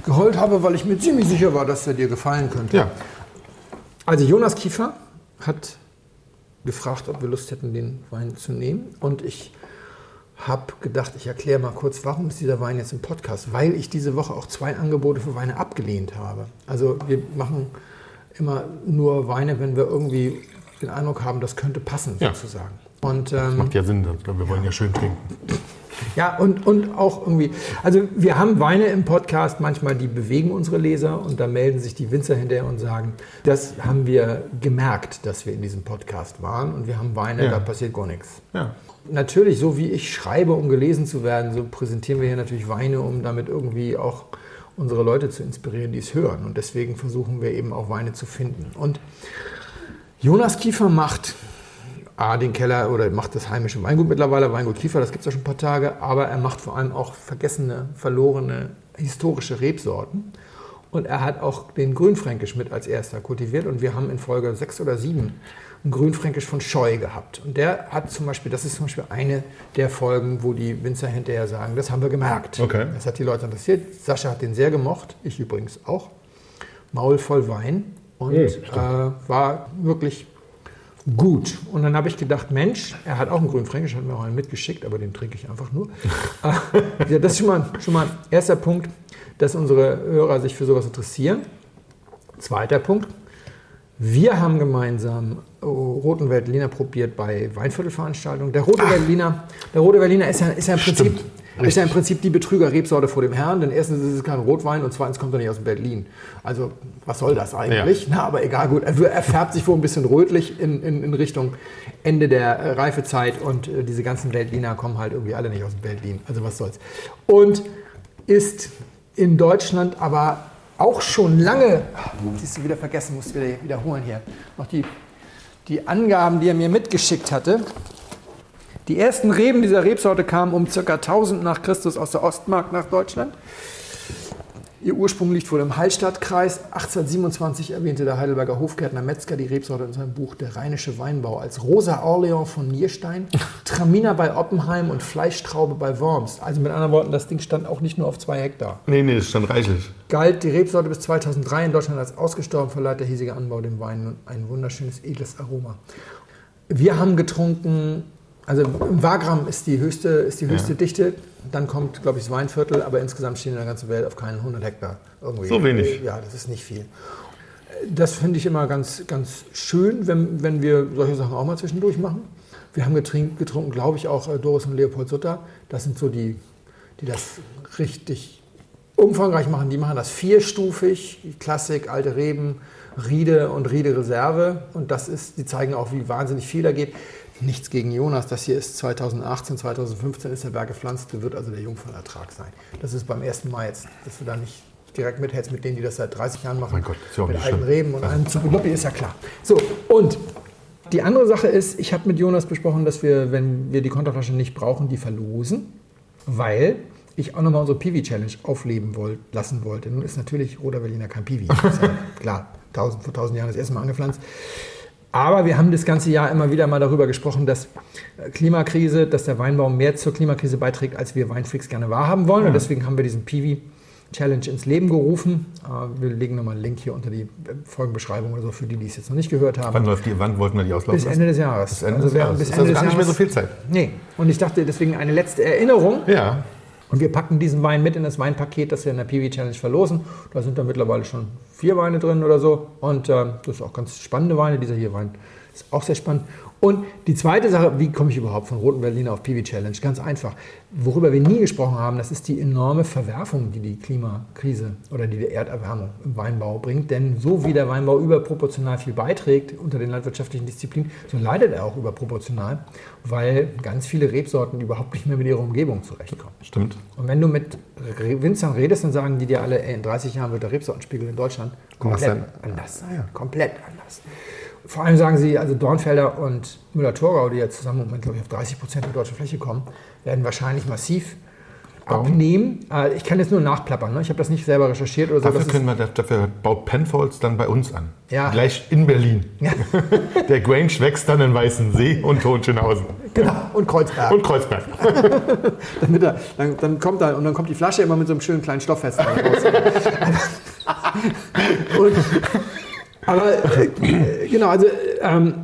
geholt habe, weil ich mir ziemlich sicher war, dass er dir gefallen könnte. Ja. Also Jonas Kiefer hat gefragt, ob wir Lust hätten, den Wein zu nehmen. Und ich habe gedacht, ich erkläre mal kurz, warum ist dieser Wein jetzt im Podcast? Weil ich diese Woche auch zwei Angebote für Weine abgelehnt habe. Also wir machen immer nur Weine, wenn wir irgendwie den Eindruck haben, das könnte passen Ja. sozusagen. Und ähm, Macht ja Sinn, wir wollen ja schön trinken. ja, und, und auch irgendwie, also wir haben Weine im Podcast manchmal, die bewegen unsere Leser und da melden sich die Winzer hinterher und sagen, das haben wir gemerkt, dass wir in diesem Podcast waren und wir haben Weine, Ja. da passiert gar nichts. Ja. Natürlich, so wie ich schreibe, um gelesen zu werden, so präsentieren wir hier natürlich Weine, um damit irgendwie auch unsere Leute zu inspirieren, die es hören. Und deswegen versuchen wir eben auch Weine zu finden. Und Jonas Kiefer macht A, den Keller oder macht das heimische Weingut mittlerweile, Weingut Kiefer, das gibt es ja schon ein paar Tage, aber er macht vor allem auch vergessene, verlorene historische Rebsorten. Und er hat auch den Grünfränkisch mit als erster kultiviert und wir haben in Folge 6 oder 7 einen Grünfränkisch von Scheu gehabt. Und der hat zum Beispiel, das ist zum Beispiel eine der Folgen, wo die Winzer hinterher sagen, das haben wir gemerkt. Okay. Das hat die Leute interessiert. Sascha hat den sehr gemocht, ich übrigens auch. Maul voll Wein und äh, war wirklich gut. Und dann habe ich gedacht, Mensch, er hat auch einen Grünfränkisch, hat mir auch einen mitgeschickt, aber den trinke ich einfach nur. Äh, ja, das ist schon mal, schon mal ein erster Punkt, dass unsere Hörer sich für sowas interessieren. Zweiter Punkt, wir haben gemeinsam äh, Roten Veltliner probiert bei Weinviertelveranstaltungen. Der Rote Veltliner, der Rote Veltliner ist ja, ist ja im Prinzip Stimmt, ist ja im Prinzip die Betrüger-Rebsorte vor dem Herrn, denn erstens ist es kein Rotwein und zweitens kommt er nicht aus Berlin. Also was soll das eigentlich? Na, aber egal, gut. Also er färbt sich wohl ein bisschen rötlich in, in, in Richtung Ende der äh, Reifezeit und äh, diese ganzen Veltliner kommen halt irgendwie alle nicht aus Berlin. Also was soll's. Und ist in Deutschland aber auch schon lange, siehst du wieder vergessen, musst du wieder wiederholen hier, noch die, die Angaben, die er mir mitgeschickt hatte. Die ersten Reben dieser Rebsorte kamen um ca. 1000 nach Christus aus der Ostmark nach Deutschland. Ihr Ursprung liegt wohl im Hallstattkreis. 1827 erwähnte der Heidelberger Hofgärtner Metzger die Rebsorte in seinem Buch Der rheinische Weinbau als Rosa Orleans von Nierstein, Traminer bei Oppenheim und Fleischtraube bei Worms. Also mit anderen Worten, das Ding stand auch nicht nur auf zwei Hektar. Nee, nee, das ist schon reichlich. Galt die Rebsorte bis 2003 in Deutschland als ausgestorben, verleiht der hiesige Anbau dem Wein nun ein wunderschönes, edles Aroma. Wir haben getrunken, also im Wagram ist die höchste, ist die höchste Ja. Dichte, dann kommt, glaube ich, das Weinviertel, aber insgesamt stehen in der ganzen Welt auf keinen 100 Hektar. Irgendwie. So wenig. Ja, das ist nicht viel. Das finde ich immer ganz, ganz schön, wenn, wenn wir solche Sachen auch mal zwischendurch machen. Wir haben getrunken, getrunken glaube ich, auch äh, Doris und Leopold Sutter. Das sind so die, die das richtig umfangreich machen. Die machen das vierstufig, Klassik, alte Reben, Riede und Riede-Reserve. Und das ist, die zeigen auch, wie wahnsinnig viel da geht. Nichts gegen Jonas. Das hier ist 2018, 2015 ist der Berg gepflanzt. Wird also der Jungfernertrag sein. Das ist beim ersten Mal jetzt, dass du da nicht direkt mithältst mit denen, die das seit 30 Jahren machen. Mein Gott, ist ja auch mit nicht alten schlimm. Reben und einem Zuckerluppi, ist ja klar. So, und die andere Sache ist, ich habe mit Jonas besprochen, dass wir, wenn wir die Konterflasche nicht brauchen, die verlosen, weil ich auch nochmal unsere Piwi-Challenge aufleben wollt, lassen wollte. Nun ist natürlich Roter Berliner kein Piwi. Ja klar, tausend, vor tausend Jahren das erste Mal angepflanzt. Aber wir haben das ganze Jahr immer wieder mal darüber gesprochen, dass äh, Klimakrise, dass der Weinbau mehr zur Klimakrise beiträgt, als wir Weinfreaks gerne wahrhaben wollen. Und deswegen haben wir diesen Piwi Challenge ins Leben gerufen. Äh, Wir legen nochmal einen Link hier unter die äh, Folgenbeschreibung oder so für die, die es jetzt noch nicht gehört haben. Wann, läuft die, wann wollten wir die auslaufen Bis Ende des Jahres. Bis Ende Also des Jahres. bis ist Ende also des gar nicht mehr so Jahres- viel Zeit. Nee. Und ich dachte deswegen eine letzte Erinnerung. Ja. Und wir packen diesen Wein mit in das Weinpaket, das wir in der PV Challenge verlosen. Da sind dann mittlerweile schon vier Weine drin oder so. Und äh, das ist auch ganz spannende Weine. Dieser hier Wein, Ist auch sehr spannend. Und die zweite Sache, wie komme ich überhaupt von Roten Berliner auf PV Challenge? Ganz einfach. Worüber wir nie gesprochen haben, das ist die enorme Verwerfung, die die Klimakrise oder die die Erderwärmung im Weinbau bringt. Denn so wie der Weinbau überproportional viel beiträgt unter den landwirtschaftlichen Disziplinen, so leidet er auch überproportional, weil ganz viele Rebsorten überhaupt nicht mehr mit ihrer Umgebung zurechtkommen. Stimmt. Und wenn du mit Winzern redest, dann sagen die dir alle, ey, in 30 Jahren wird der Rebsortenspiegel in Deutschland komplett anders sein. Komplett anders. Vor allem sagen sie, also Dornfelder und Müller-Thurgau, die ja zusammen im Moment, glaube ich, auf 30 Prozent der deutschen Fläche kommen, werden wahrscheinlich massiv abnehmen. Äh, Ich kann jetzt nur nachplappern, ne? ich habe das nicht selber recherchiert oder so. Dafür, können wir, dafür baut Penfolds dann bei uns an. Ja. Gleich in Berlin. Der Grange wächst dann in Weißensee und Hohenschönhausen. genau, und Kreuzberg. Und Kreuzberg. Damit er, dann, dann kommt er, und dann kommt die Flasche immer mit so einem schönen kleinen Stofffest raus. und, aber äh, genau, also ähm,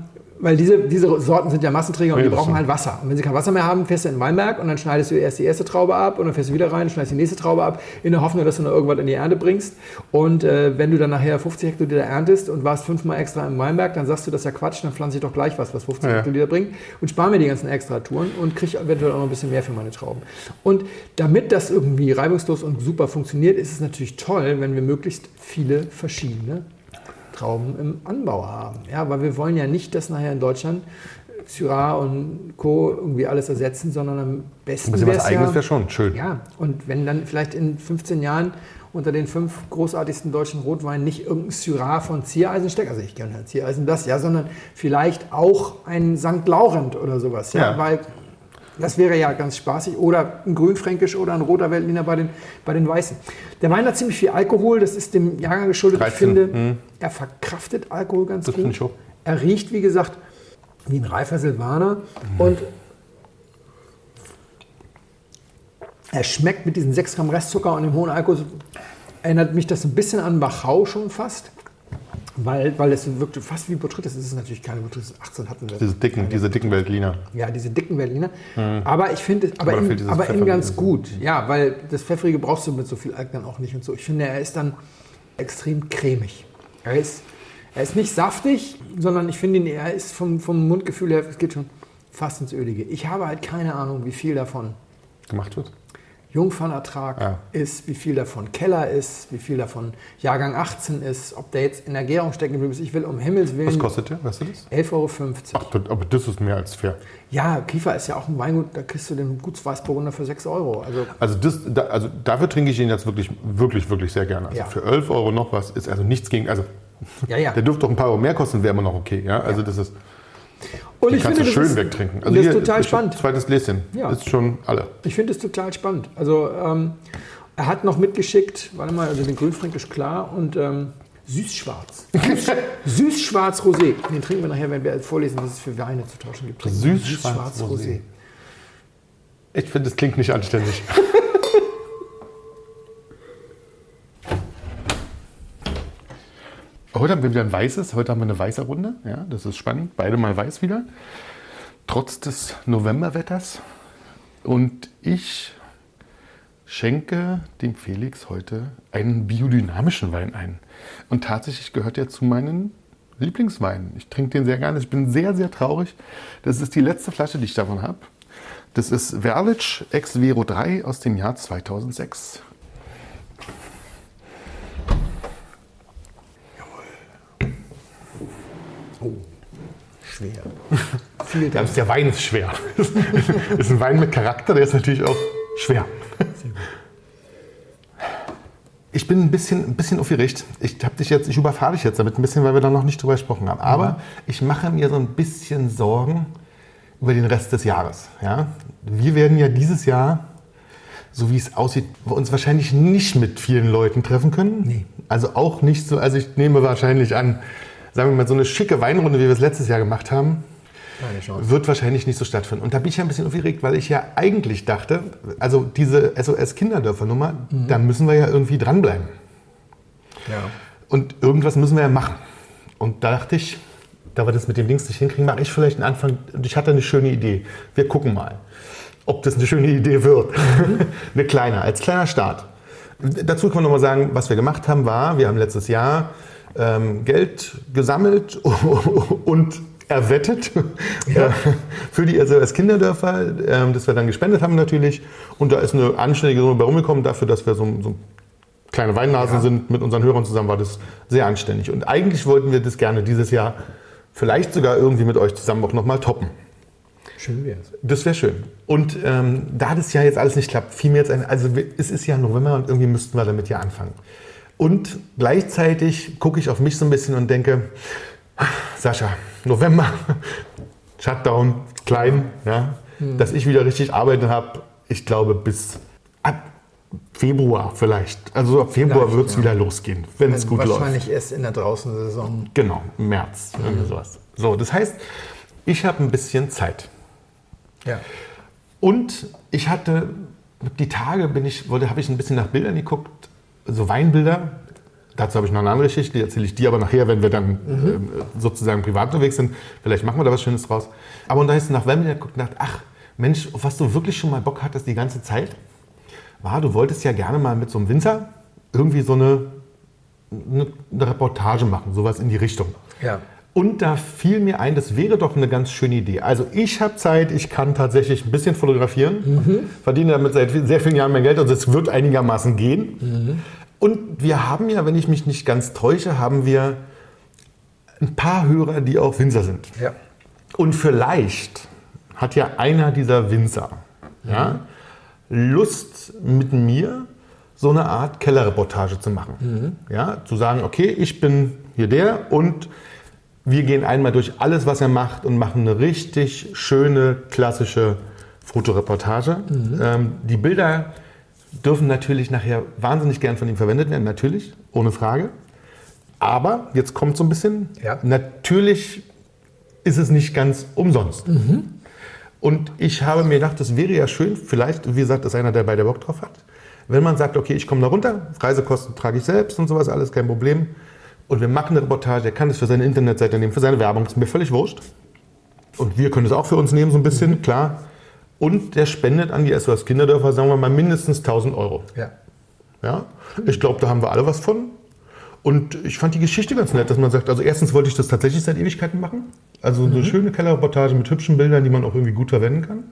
weil diese, diese Sorten sind ja Massenträger und Ja, die brauchen halt Wasser. Und wenn sie kein Wasser mehr haben, fährst du in Weinberg und dann schneidest du erst die erste Traube ab und dann fährst du wieder rein, schneidest die nächste Traube ab, in der Hoffnung, dass du noch irgendwas in die Ernte bringst. Und äh, wenn du dann nachher 50 Hektoliter erntest und warst fünfmal extra im Weinberg, dann sagst du, das ist ja Quatsch, dann pflanze ich doch gleich was, was 50 Ja. Hektoliter bringt und spare mir die ganzen Extratouren und kriege eventuell auch noch ein bisschen mehr für meine Trauben. Und damit das irgendwie reibungslos und super funktioniert, ist es natürlich toll, wenn wir möglichst viele verschiedene Trauben im Anbau haben. Ja, weil wir wollen ja nicht, dass nachher in Deutschland Syrah und Co. irgendwie alles ersetzen, sondern am besten Ein bisschen wäre was es Eigenes ja, wäre schon schön. ja, und wenn dann vielleicht in 15 Jahren unter den fünf großartigsten deutschen Rotweinen nicht irgendein Syrah von Ziereisen steckt, also ich halt Ziereisen das, ja, sondern vielleicht auch ein St. Laurent oder sowas, ja, Ja. weil das wäre ja ganz spaßig. Oder ein Grünfränkisch oder ein roter Veltliner bei den, bei den Weißen. Der Wein hat ziemlich viel Alkohol, das ist dem Jahrgang geschuldet. Ich 13, finde, er verkraftet Alkohol ganz Das gut. ich. Er riecht, wie gesagt, wie ein reifer Silvaner und er schmeckt mit diesen 6 Gramm Restzucker und dem hohen Alkohol. Erinnert mich das ein bisschen an Bachau schon fast. Weil, weil es wirkt fast wie Botrytis. Es ist natürlich keine Botrytis. 18 hatten wir. Diese dicken, diese dicken Veltliner. Ja, diese dicken Berliner. Aber ich finde, es- aber, Aber in, aber in ganz so. gut. Ja, weil das Pfeffrige brauchst du mit so viel Alk dann auch nicht und so. Ich finde, er ist dann extrem cremig. Er ist, er ist nicht saftig, sondern ich finde ihn, er ist vom, vom Mundgefühl her, es geht schon fast ins Ölige. Ich habe halt keine Ahnung, wie viel davon Gemacht wird. Jungfernertrag Ja. ist, wie viel davon Keller ist, wie viel davon Jahrgang 18 ist, ob der jetzt in der Gärung stecken geblieben ist. Ich will um Himmels Willen Was kostet der? Weißt du das? 11,50 Euro. Ach, das, aber das ist mehr als fair. Ja, Kiefer ist ja auch ein Weingut, da kriegst du den Gutsweißburgunder für 6 Euro. Also Also, das, da, also dafür trinke ich ihn jetzt wirklich, wirklich, wirklich sehr gerne. Also Ja. für 11 Euro noch was ist also nichts gegen. Also Ja, ja. der dürfte doch ein paar Euro mehr kosten, wäre immer noch okay. Ja? Also das ist, Und den ich finde, du schön das ist, wegtrinken. das Also ist hier, total ist spannend. Zweites Gläschen. Ja. Ist schon alle. Ich finde es total spannend. Also ähm, er hat noch mitgeschickt, warte mal, also den Grünfränkisch klar und ähm, Süßschwarz. Süß- Süßschwarz-Rosé. Den trinken wir nachher, wenn wir vorlesen, was es für Weine zu tauschen gibt. Trinken wir Süßschwarz-Rosé. Ich finde, das klingt nicht anständig. Heute haben wir wieder ein weißes. Heute haben wir eine weiße Runde. Ja, das ist spannend. Beide mal weiß wieder. Trotz des Novemberwetters. Und ich schenke dem Felix heute einen biodynamischen Wein ein. Und tatsächlich gehört er zu meinen Lieblingsweinen. Ich trinke den sehr gerne. Ich bin sehr, sehr traurig. Das ist die letzte Flasche, die ich davon habe. Das ist Verlic Ex Vero 3 aus dem Jahr 2006. Schwer. Viel Ja, da. der Wein ist schwer. Das ist ein Wein mit Charakter, der ist natürlich auch schwer. Ich bin ein bisschen, ein bisschen aufgeregt. Ich habe dich jetzt, ich überfahre dich jetzt damit ein bisschen, weil wir da noch nicht drüber gesprochen haben. Aber ich mache mir so ein bisschen Sorgen über den Rest des Jahres. Ja? Wir werden ja dieses Jahr, so wie es aussieht, uns wahrscheinlich nicht mit vielen Leuten treffen können. Nee. Also auch nicht so, also ich nehme wahrscheinlich an, sagen wir mal, so eine schicke Weinrunde, wie wir es letztes Jahr gemacht haben, wird wahrscheinlich nicht so stattfinden. Und da bin ich ja ein bisschen aufgeregt, weil ich ja eigentlich dachte, also diese SOS-Kinderdörfer-Nummer, da müssen wir ja irgendwie dranbleiben. Ja. Und irgendwas müssen wir ja machen. Und da dachte ich, da wir das mit dem Links nicht hinkriegen, mache ich vielleicht einen Anfang. Und ich hatte eine schöne Idee. Wir gucken mal, ob das eine schöne Idee wird. eine kleine, als kleiner Start. Dazu kann man nochmal sagen, was wir gemacht haben, war, wir haben letztes Jahr ähm, Geld gesammelt und erwettet ja. für die SOS Kinderdörfer, ähm, das wir dann gespendet haben natürlich. Und da ist eine anständige Summe bei rumgekommen dafür, dass wir so, so kleine Weinnasen ja. sind mit unseren Hörern zusammen, war das sehr anständig. Und eigentlich wollten wir das gerne dieses Jahr vielleicht sogar irgendwie mit euch zusammen auch nochmal toppen. Schön wäre es. Das wäre schön. Und ähm, da das ja jetzt alles nicht klappt, fiel mir jetzt ein, also es ist ja November und irgendwie müssten wir damit ja anfangen. Und gleichzeitig gucke ich auf mich so ein bisschen und denke, Sascha, November, Shutdown, klein, ja, hm. dass ich wieder richtig arbeiten habe, ich glaube bis ab Februar vielleicht. Also ab Februar wird es ja. wieder losgehen, wenn es gut wahrscheinlich läuft. Wahrscheinlich erst in der Draußensaison. Genau, März, mhm. irgendwie sowas. So, das heißt, ich habe ein bisschen Zeit. Ja. Und ich hatte die Tage bin ich, habe ich ein bisschen nach Bildern geguckt, so Weinbilder. Dazu habe ich noch eine andere Geschichte, die erzähle ich dir aber nachher, wenn wir dann mhm. äh, sozusagen privat unterwegs sind. Vielleicht machen wir da was Schönes draus. Aber und da ist nach Weinbildern geguckt und gedacht, ach Mensch, auf was du wirklich schon mal Bock hattest die ganze Zeit, war, du wolltest ja gerne mal mit so einem Winzer irgendwie so eine, eine, eine Reportage machen, sowas in die Richtung. Ja. Und da fiel mir ein, das wäre doch eine ganz schöne Idee. Also ich habe Zeit, ich kann tatsächlich ein bisschen fotografieren, mhm. verdiene damit seit sehr vielen Jahren mein Geld, also es wird einigermaßen gehen. Mhm. Und wir haben ja, wenn ich mich nicht ganz täusche, haben wir ein paar Hörer, die auch Winzer sind. Ja. Und vielleicht hat ja einer dieser Winzer mhm. ja, Lust mit mir so eine Art Kellerreportage zu machen. Mhm. Ja, zu sagen, okay, ich bin hier der und wir gehen einmal durch alles, was er macht und machen eine richtig schöne, klassische Fotoreportage. Mhm. Ähm, die Bilder dürfen natürlich nachher wahnsinnig gern von ihm verwendet werden, natürlich, ohne Frage. Aber jetzt kommt so ein bisschen, ja. natürlich ist es nicht ganz umsonst. Mhm. Und ich habe mir gedacht, das wäre ja schön, vielleicht, wie gesagt, ist einer, der bei der Bock drauf hat, wenn man sagt, okay, ich komme da runter, Reisekosten trage ich selbst und sowas, alles kein Problem und wir machen eine Reportage, er kann das für seine Internetseite nehmen, für seine Werbung, ist mir völlig wurscht. Und wir können es auch für uns nehmen, so ein bisschen, mhm. klar. Und der spendet an die SOS Kinderdörfer, sagen wir mal, mindestens 1000 Euro. Ja. ja? Ich glaube, da haben wir alle was von. Und ich fand die Geschichte ganz nett, dass man sagt, also erstens wollte ich das tatsächlich seit Ewigkeiten machen. Also eine mhm. schöne Kellerreportage mit hübschen Bildern, die man auch irgendwie gut verwenden kann.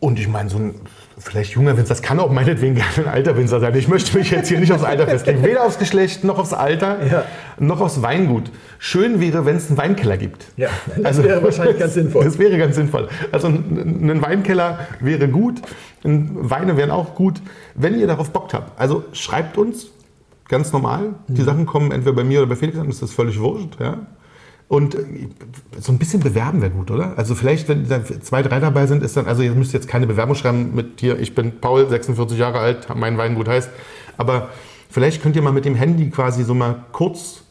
Und ich meine, so ein vielleicht junger Winzer, das kann auch meinetwegen gerne ein alter Winzer sein. Ich möchte mich jetzt hier nicht aufs Alter festlegen. Weder aufs Geschlecht, noch aufs Alter, ja. noch aufs Weingut. Schön wäre, wenn es einen Weinkeller gibt. Ja, das also, wäre wahrscheinlich ganz sinnvoll. Das wäre ganz sinnvoll. Also ein, ein Weinkeller wäre gut, Weine wären auch gut, wenn ihr darauf Bock habt. Also schreibt uns, ganz normal. Die mhm. Sachen kommen entweder bei mir oder bei Felix an, das ist völlig wurscht. Ja? Und äh, so ein bisschen bewerben wäre gut, oder? Also vielleicht, wenn da zwei, drei dabei sind, ist dann, also ihr müsst jetzt keine Bewerbung schreiben mit hier, ich bin Paul, 46 Jahre alt, mein Weingut heißt. Aber vielleicht könnt ihr mal mit dem Handy quasi so mal kurz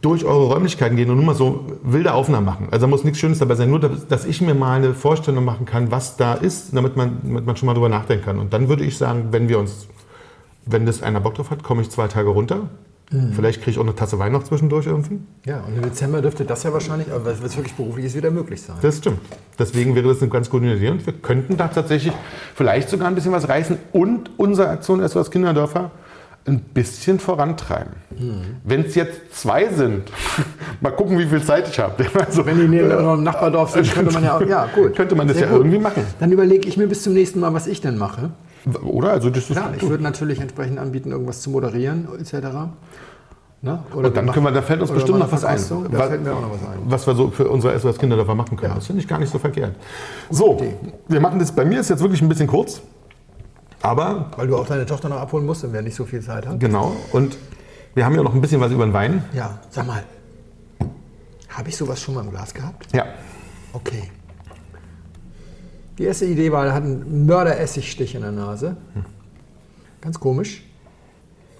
durch eure Räumlichkeiten gehen und nur mal so wilde Aufnahmen machen. Also da muss nichts Schönes dabei sein, nur dass ich mir mal eine Vorstellung machen kann, was da ist, damit man, damit man schon mal drüber nachdenken kann. Und dann würde ich sagen, wenn wir uns, wenn das einer Bock drauf hat, komme ich zwei Tage runter, Mhm. Vielleicht kriege ich auch eine Tasse Wein noch zwischendurch irgendwie. Ja, und im Dezember dürfte das ja wahrscheinlich, aber es wirklich beruflich ist, wieder möglich sein. Das stimmt. Deswegen wäre das eine ganz gute Idee und wir könnten da tatsächlich vielleicht sogar ein bisschen was reißen und unsere Aktion SOS Kinderdörfer ein bisschen vorantreiben. Mhm. Wenn es jetzt zwei sind, mal gucken, wie viel Zeit ich habe. Also, Wenn die neben äh, im Nachbardorf sind, könnte man ja auch, ja gut. Könnte man das Sehr ja gut. irgendwie machen. Dann überlege ich mir bis zum nächsten Mal, was ich denn mache. Oder? Also das ist Klar, ich würde natürlich entsprechend anbieten, irgendwas zu moderieren etc. Ne? Oder und dann können wir, da fällt uns bestimmt noch was ein. Da fällt mir auch noch was ein. Was wir so für unsere SOS Kinderdörfer machen können. Ja. Das finde ich gar nicht so verkehrt. So, wir machen das, bei mir ist jetzt wirklich ein bisschen kurz. Aber. Weil du auch deine Tochter noch abholen musst und wir nicht so viel Zeit haben. Genau. Und wir haben ja noch ein bisschen was über den Wein. Ja, sag mal. Habe ich sowas schon mal im Glas gehabt? Ja. Okay. Die erste Idee war, er hat einen Mörderessigstich in der Nase. Hm. Ganz komisch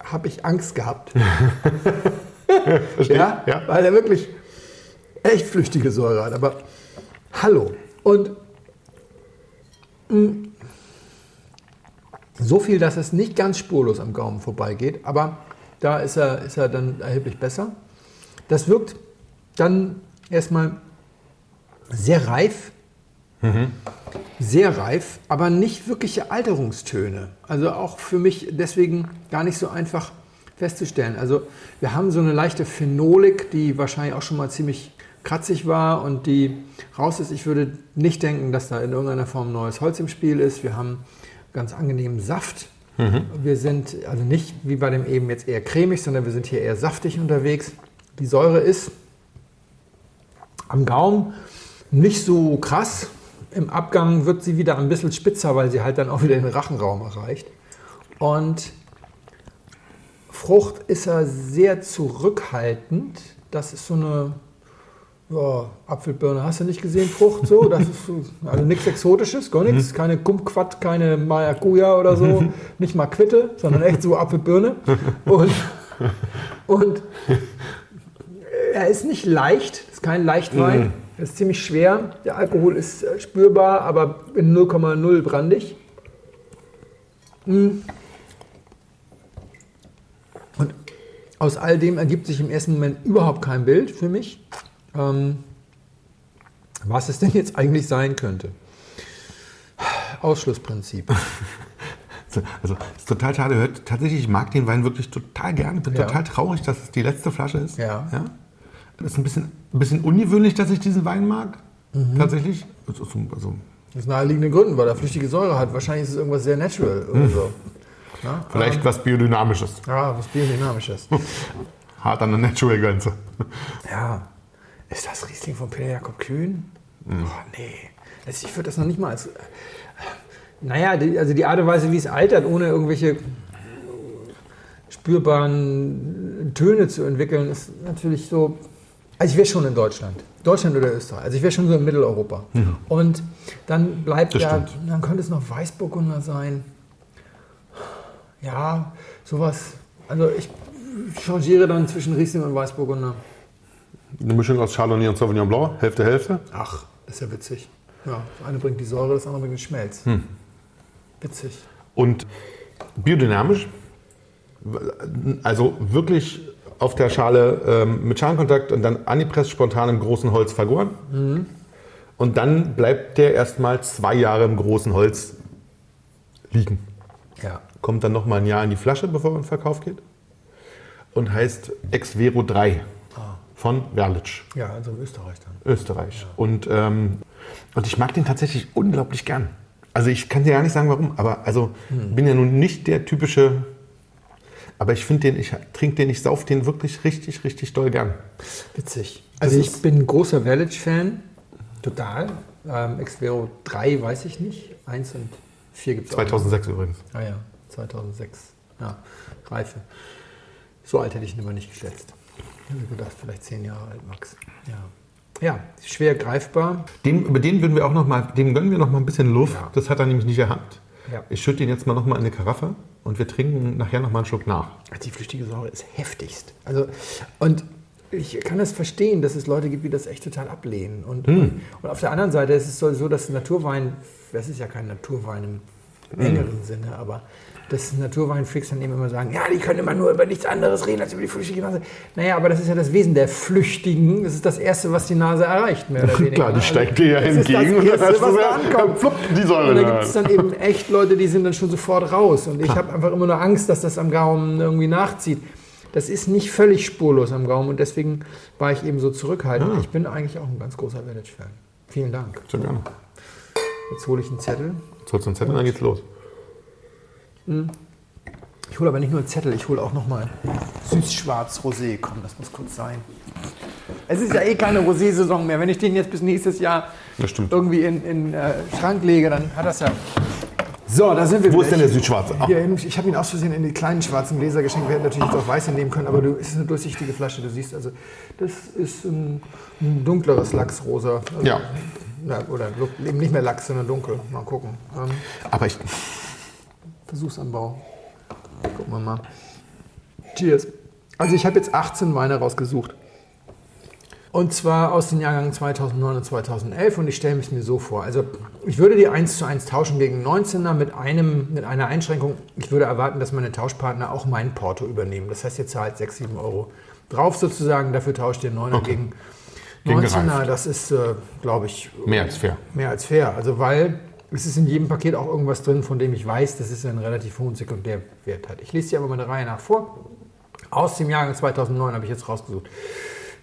habe ich Angst gehabt. ja, ja, weil er wirklich echt flüchtige Säure hat. Aber hallo. Und mh, mm, so viel, dass es nicht ganz spurlos am Gaumen vorbeigeht, aber da ist er, ist er dann erheblich besser. Das wirkt dann erstmal sehr reif, mhm. sehr reif, aber nicht wirkliche Alterungstöne. Also auch für mich deswegen gar nicht so einfach festzustellen. Also wir haben so eine leichte Phenolik, die wahrscheinlich auch schon mal ziemlich kratzig war und die raus ist. Ich würde nicht denken, dass da in irgendeiner Form neues Holz im Spiel ist. Wir haben ganz angenehmen Saft. Wir sind also nicht wie bei dem eben jetzt eher cremig, sondern wir sind hier eher saftig unterwegs. Die Säure ist am Gaumen nicht so krass. Im Abgang wird sie wieder ein bisschen spitzer, weil sie halt dann auch wieder den Rachenraum erreicht. Und Frucht ist er sehr zurückhaltend. Das ist so eine ja, Apfelbirne. Hast du nicht gesehen, Frucht so? Das ist so, also nichts Exotisches, gar nichts. Keine Kumquat, keine Maracuja oder so. Nicht mal Quitte, sondern echt so Apfelbirne. Und, und er ist nicht leicht, ist kein Leichtwein. Er ist ziemlich schwer. Der Alkohol ist äh, spürbar, aber in 0,0 brandig. Mm. Und aus all dem ergibt sich im ersten Moment überhaupt kein Bild für mich, ähm, was es denn jetzt eigentlich sein könnte. Ausschlussprinzip. Also, es ist total schade. Hört, tatsächlich, ich mag den Wein wirklich total gerne. Bin Ja. total traurig, dass es die letzte Flasche ist. Ja. Das ist ein bisschen, ein bisschen ungewöhnlich, dass ich diesen Wein mag. Mhm. Tatsächlich. Also, also, Aus naheliegenden Gründen, weil er flüchtige Säure hat. Wahrscheinlich ist es irgendwas sehr natural oder so. Ja, vielleicht was Biodynamisches. ja, was Biodynamisches. Hart an der Natural-Grenze. Ja. Ist das Riesling von Peter Jakob Kühn? Oh, nee. Also ich würde das noch nicht mal als. äh, Naja, die, also die Art und Weise, wie es altert, ohne irgendwelche spürbaren Töne zu entwickeln, ist natürlich so. Also ich wäre schon in Deutschland. Deutschland oder Österreich. Also ich wäre schon so in Mitteleuropa. Und dann bleibt Das ja, stimmt. dann könnte es noch Weißburgunder sein. Ja, sowas. Also ich changiere dann zwischen Riesling und Weißburgunder. Eine Mischung aus Chardonnay und Sauvignon Blanc. Hälfte, Hälfte. Ach, ist ja witzig. Ja, das eine bringt die Säure, das andere bringt den Schmelz. Witzig. Und biodynamisch. Also wirklich auf der Schale ähm, mit Schalenkontakt und dann angepresst spontan im großen Holz vergoren. Mhm. Und dann bleibt der erstmal zwei Jahre im großen Holz liegen. Ja. Kommt dann nochmal ein Jahr in die Flasche, bevor er in den Verkauf geht. Und heißt Ex Vero 3 von Werlitsch, Ja, also in Österreich dann. Österreich. Und, ähm, und ich mag den tatsächlich unglaublich gern. Also ich kann dir gar nicht sagen, warum, aber also bin ja nun nicht der typische. Aber ich finde den, ich trinke den, ich sauf den wirklich richtig, richtig doll gern. Witzig. Also ich bin ein großer Village-Fan. Total. Ähm, Xvero 3 weiß ich nicht. 1 und 4 gibt es auch. 2006 übrigens. Ah ja, 2006. Ja, Reife. So alt hätte ich ihn aber nicht geschätzt. Ich hätte gedacht, vielleicht 10 Jahre alt, Max. Ja. Ja, schwer greifbar. Dem, über den würden wir auch noch mal, dem gönnen wir noch mal ein bisschen Luft. Ja. Das hat er nämlich nicht gehabt. Ja. Ich schütte den jetzt mal noch mal in eine Karaffe und wir trinken nachher noch mal einen Schluck nach. Die flüchtige Säure ist heftigst. Also, und ich kann das verstehen, dass es Leute gibt, die das echt total ablehnen. Und, und, und auf der anderen Seite ist es so, so, dass Naturwein, das ist ja kein Naturwein im engeren Sinne, aber dass Naturweinfreaks dann eben immer sagen, ja, die können immer nur über nichts anderes reden als über die flüchtige Nase. Naja, aber das ist ja das Wesen der Flüchtigen. Das ist das Erste, was die Nase erreicht, mehr oder weniger. Klar, die Also, steigt dir ja ist entgegen Das und dann Erste, hast du da ankommt. Flupp, die Säure Und da gibt es dann eben echt Leute, die sind dann schon sofort raus. Und ich habe einfach immer nur Angst, dass das am Gaumen irgendwie nachzieht. Das ist nicht völlig spurlos am Gaumen und deswegen war ich eben so zurückhaltend. Ah. Ich bin eigentlich auch ein ganz großer Village-Fan. Vielen Dank. Sehr gerne. Jetzt hole ich einen Zettel. Sollst du einen Zettel, dann geht's los. Ich hole aber nicht nur einen Zettel, ich hole auch nochmal süß-schwarz-rosé. Komm, das muss kurz sein. Es ist ja eh keine Rosé-Saison mehr. Wenn ich den jetzt bis nächstes Jahr irgendwie in den äh, Schrank lege, dann hat das ja... So, da sind wir Wo ist denn der Südschwarze? Ah, Hier, ich habe ihn aus Versehen in die kleinen schwarzen Gläser geschenkt. Wir hätten natürlich jetzt auch weiße nehmen können, aber du, es ist eine durchsichtige Flasche. Du siehst also, das ist ein, ein dunkleres Lachsrosa. Also, Ja. ja. Oder eben nicht mehr Lachs, sondern dunkel. Mal gucken. Ähm, aber ich, Versuchsanbau. Gucken wir mal. Cheers. Also ich habe jetzt 18 Weine rausgesucht. Und zwar aus den Jahrgängen 2009 und 2011 und ich stelle mich mir so vor. Also ich würde die 1 zu 1 tauschen gegen 19er mit, einem, mit einer Einschränkung. Ich würde erwarten, dass meine Tauschpartner auch mein Porto übernehmen. Das heißt, ihr zahlt 6, 7 Euro drauf sozusagen. Dafür tauscht ihr 9er gegen Gegen 19er. gereift. Das ist, äh, glaube ich, mehr als fair. Mehr als fair. Also weil es ist in jedem Paket auch irgendwas drin, von dem ich weiß, dass es einen relativ hohen Sekundärwert hat. Ich lese dir aber mal der Reihe nach vor. Aus dem Jahrgang 2009 habe ich jetzt rausgesucht.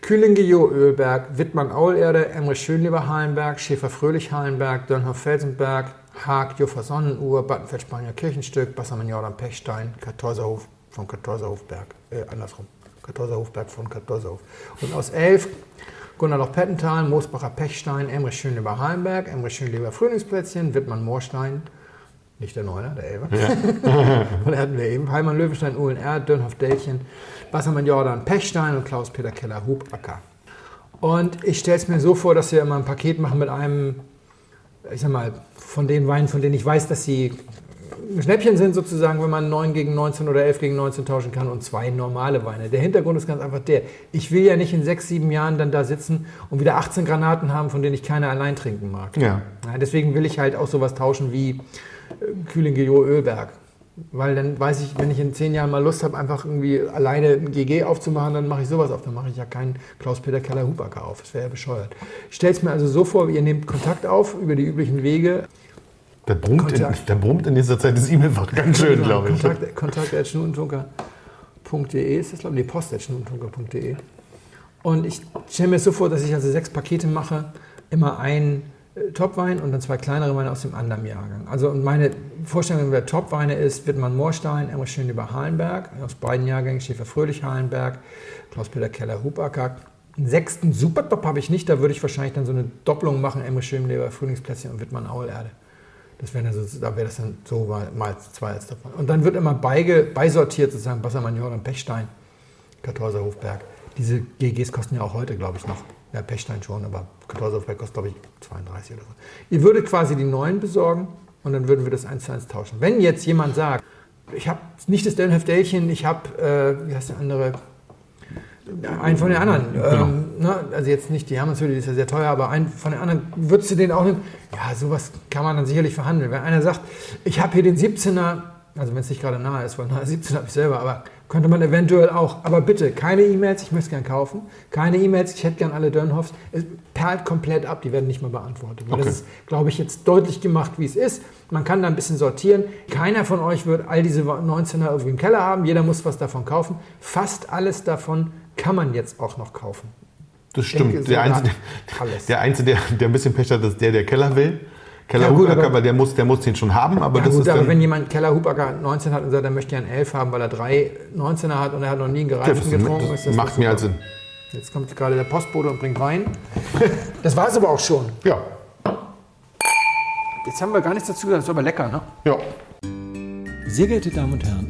Kühlingejo Ölberg, Wittmann Aulerde, Emre Schönleber Hallenberg, Schäfer Fröhlich Hallenberg, Dönhoff Felsenberg, Haag Juffer Sonnenuhr, Battenfeld Spanier Kirchenstück, Bassermann Jordan Pechstein, Kartäuserhof von Kartäuserhofberg, äh, andersrum, Kartäuserhofberg von Kartäuserhof. Und aus elf Gunnar Loch Pettental, Moosbacher Pechstein, Emre Schönleber Hallenberg, Emre Schönleber Frühlingsplätzchen, Wittmann Moorstein, nicht der Neuner, der Elber. Ja. und hatten wir eben Heimann Löwenstein, UNR, Dönhoff Delchen, Wassermann Jordan Pechstein und Klaus-Peter Keller Hubacker. Und ich stelle es mir so vor, dass wir immer ein Paket machen mit einem, ich sag mal, von den Weinen, von denen ich weiß, dass sie Schnäppchen sind sozusagen, wenn man 9 gegen 19 oder 11 gegen 19 tauschen kann und zwei normale Weine. Der Hintergrund ist ganz einfach der, ich will ja nicht in 6, 7 Jahren dann da sitzen und wieder 18 Granaten haben, von denen ich keine allein trinken mag. Ja. ja deswegen will ich halt auch sowas tauschen wie äh, Kühlingejo Ölberg. Weil dann weiß ich, wenn ich in 10 Jahren mal Lust habe, einfach irgendwie alleine ein GG aufzumachen, dann mache ich sowas auf. Dann mache ich ja keinen Klaus-Peter Keller-Hubacker auf. Das wäre ja bescheuert. Ich stelle es mir also so vor, ihr nehmt Kontakt auf über die üblichen Wege. Da brummt, in, da brummt in dieser Zeit das E-Mail-Fach ganz schön, genau, glaube ich. Kontakt, kontakt.schnutentunker.de ist das, glaube ich, nee, post.schnutentunker.de. Und ich stelle mir so vor, dass ich also sechs Pakete mache, immer ein äh, Topwein und dann zwei kleinere Weine aus dem anderen Jahrgang. Also und meine Vorstellung der Topweine ist Wittmann Moorstein, Emre Schön über Halenberg, aus beiden Jahrgängen Schäfer Fröhlich Halenberg, Klaus-Peter Keller Hubacker. Einen sechsten Supertop habe ich nicht, da würde ich wahrscheinlich dann so eine Doppelung machen, Emre Schönleber, Frühlingsplätzchen und Wittmann Aulerde. Das wäre so, da wäre das dann so mal, zwei als davon. Und dann wird immer beige, beisortiert sozusagen Bassermann, Jordan, Pechstein, Kartäuser, Hofberg. Diese GGs kosten ja auch heute, glaube ich, noch. Ja, Pechstein schon, aber Kartäuser, Hofberg kostet, glaube ich, 32 oder so. Ihr würdet quasi die neuen besorgen und dann würden wir das eins zu eins tauschen. Wenn jetzt jemand sagt, ich habe nicht das Dellnheft-Dellchen, ich habe, äh, wie heißt der andere, einen von den anderen. Genau. Ähm, ne? Also jetzt nicht die Hermannshöhle, die ist ja sehr teuer, aber einen von den anderen würdest du den auch nehmen. Ja, sowas kann man dann sicherlich verhandeln. Wenn einer sagt, ich habe hier den 17er, also wenn es nicht gerade nahe ist, weil nahe 17 habe ich selber, aber könnte man eventuell auch. Aber bitte, keine E-Mails, ich möchte es gerne kaufen. Keine E-Mails, ich hätte gerne alle Dörnhoffs. Es perlt komplett ab, die werden nicht mehr beantwortet. Okay. Das ist, glaube ich, jetzt deutlich gemacht, wie es ist. Man kann da ein bisschen sortieren. Keiner von euch wird all diese 19er irgendwie im Keller haben. Jeder muss was davon kaufen. Fast alles davon kann man jetzt auch noch kaufen. Das stimmt. Denke, der, Einzige, der, Einzige, der, der ein bisschen Pech hat, ist der, der Keller will. Keller ja, Hubacker, weil der muss, der muss den schon haben. Aber, ja, das gut, ist aber wenn jemand Keller Hubacker 19 hat und sagt, er möchte ja einen 11 haben, weil er drei 19er hat und er hat noch nie einen gereiften ja, getrunken, ist das macht mir halt Sinn. Jetzt kommt gerade der Postbote und bringt Wein. Das war es aber auch schon. Ja. Jetzt haben wir gar nichts dazu gesagt, das ist aber lecker, ne? Ja. Sehr geehrte Damen und Herren,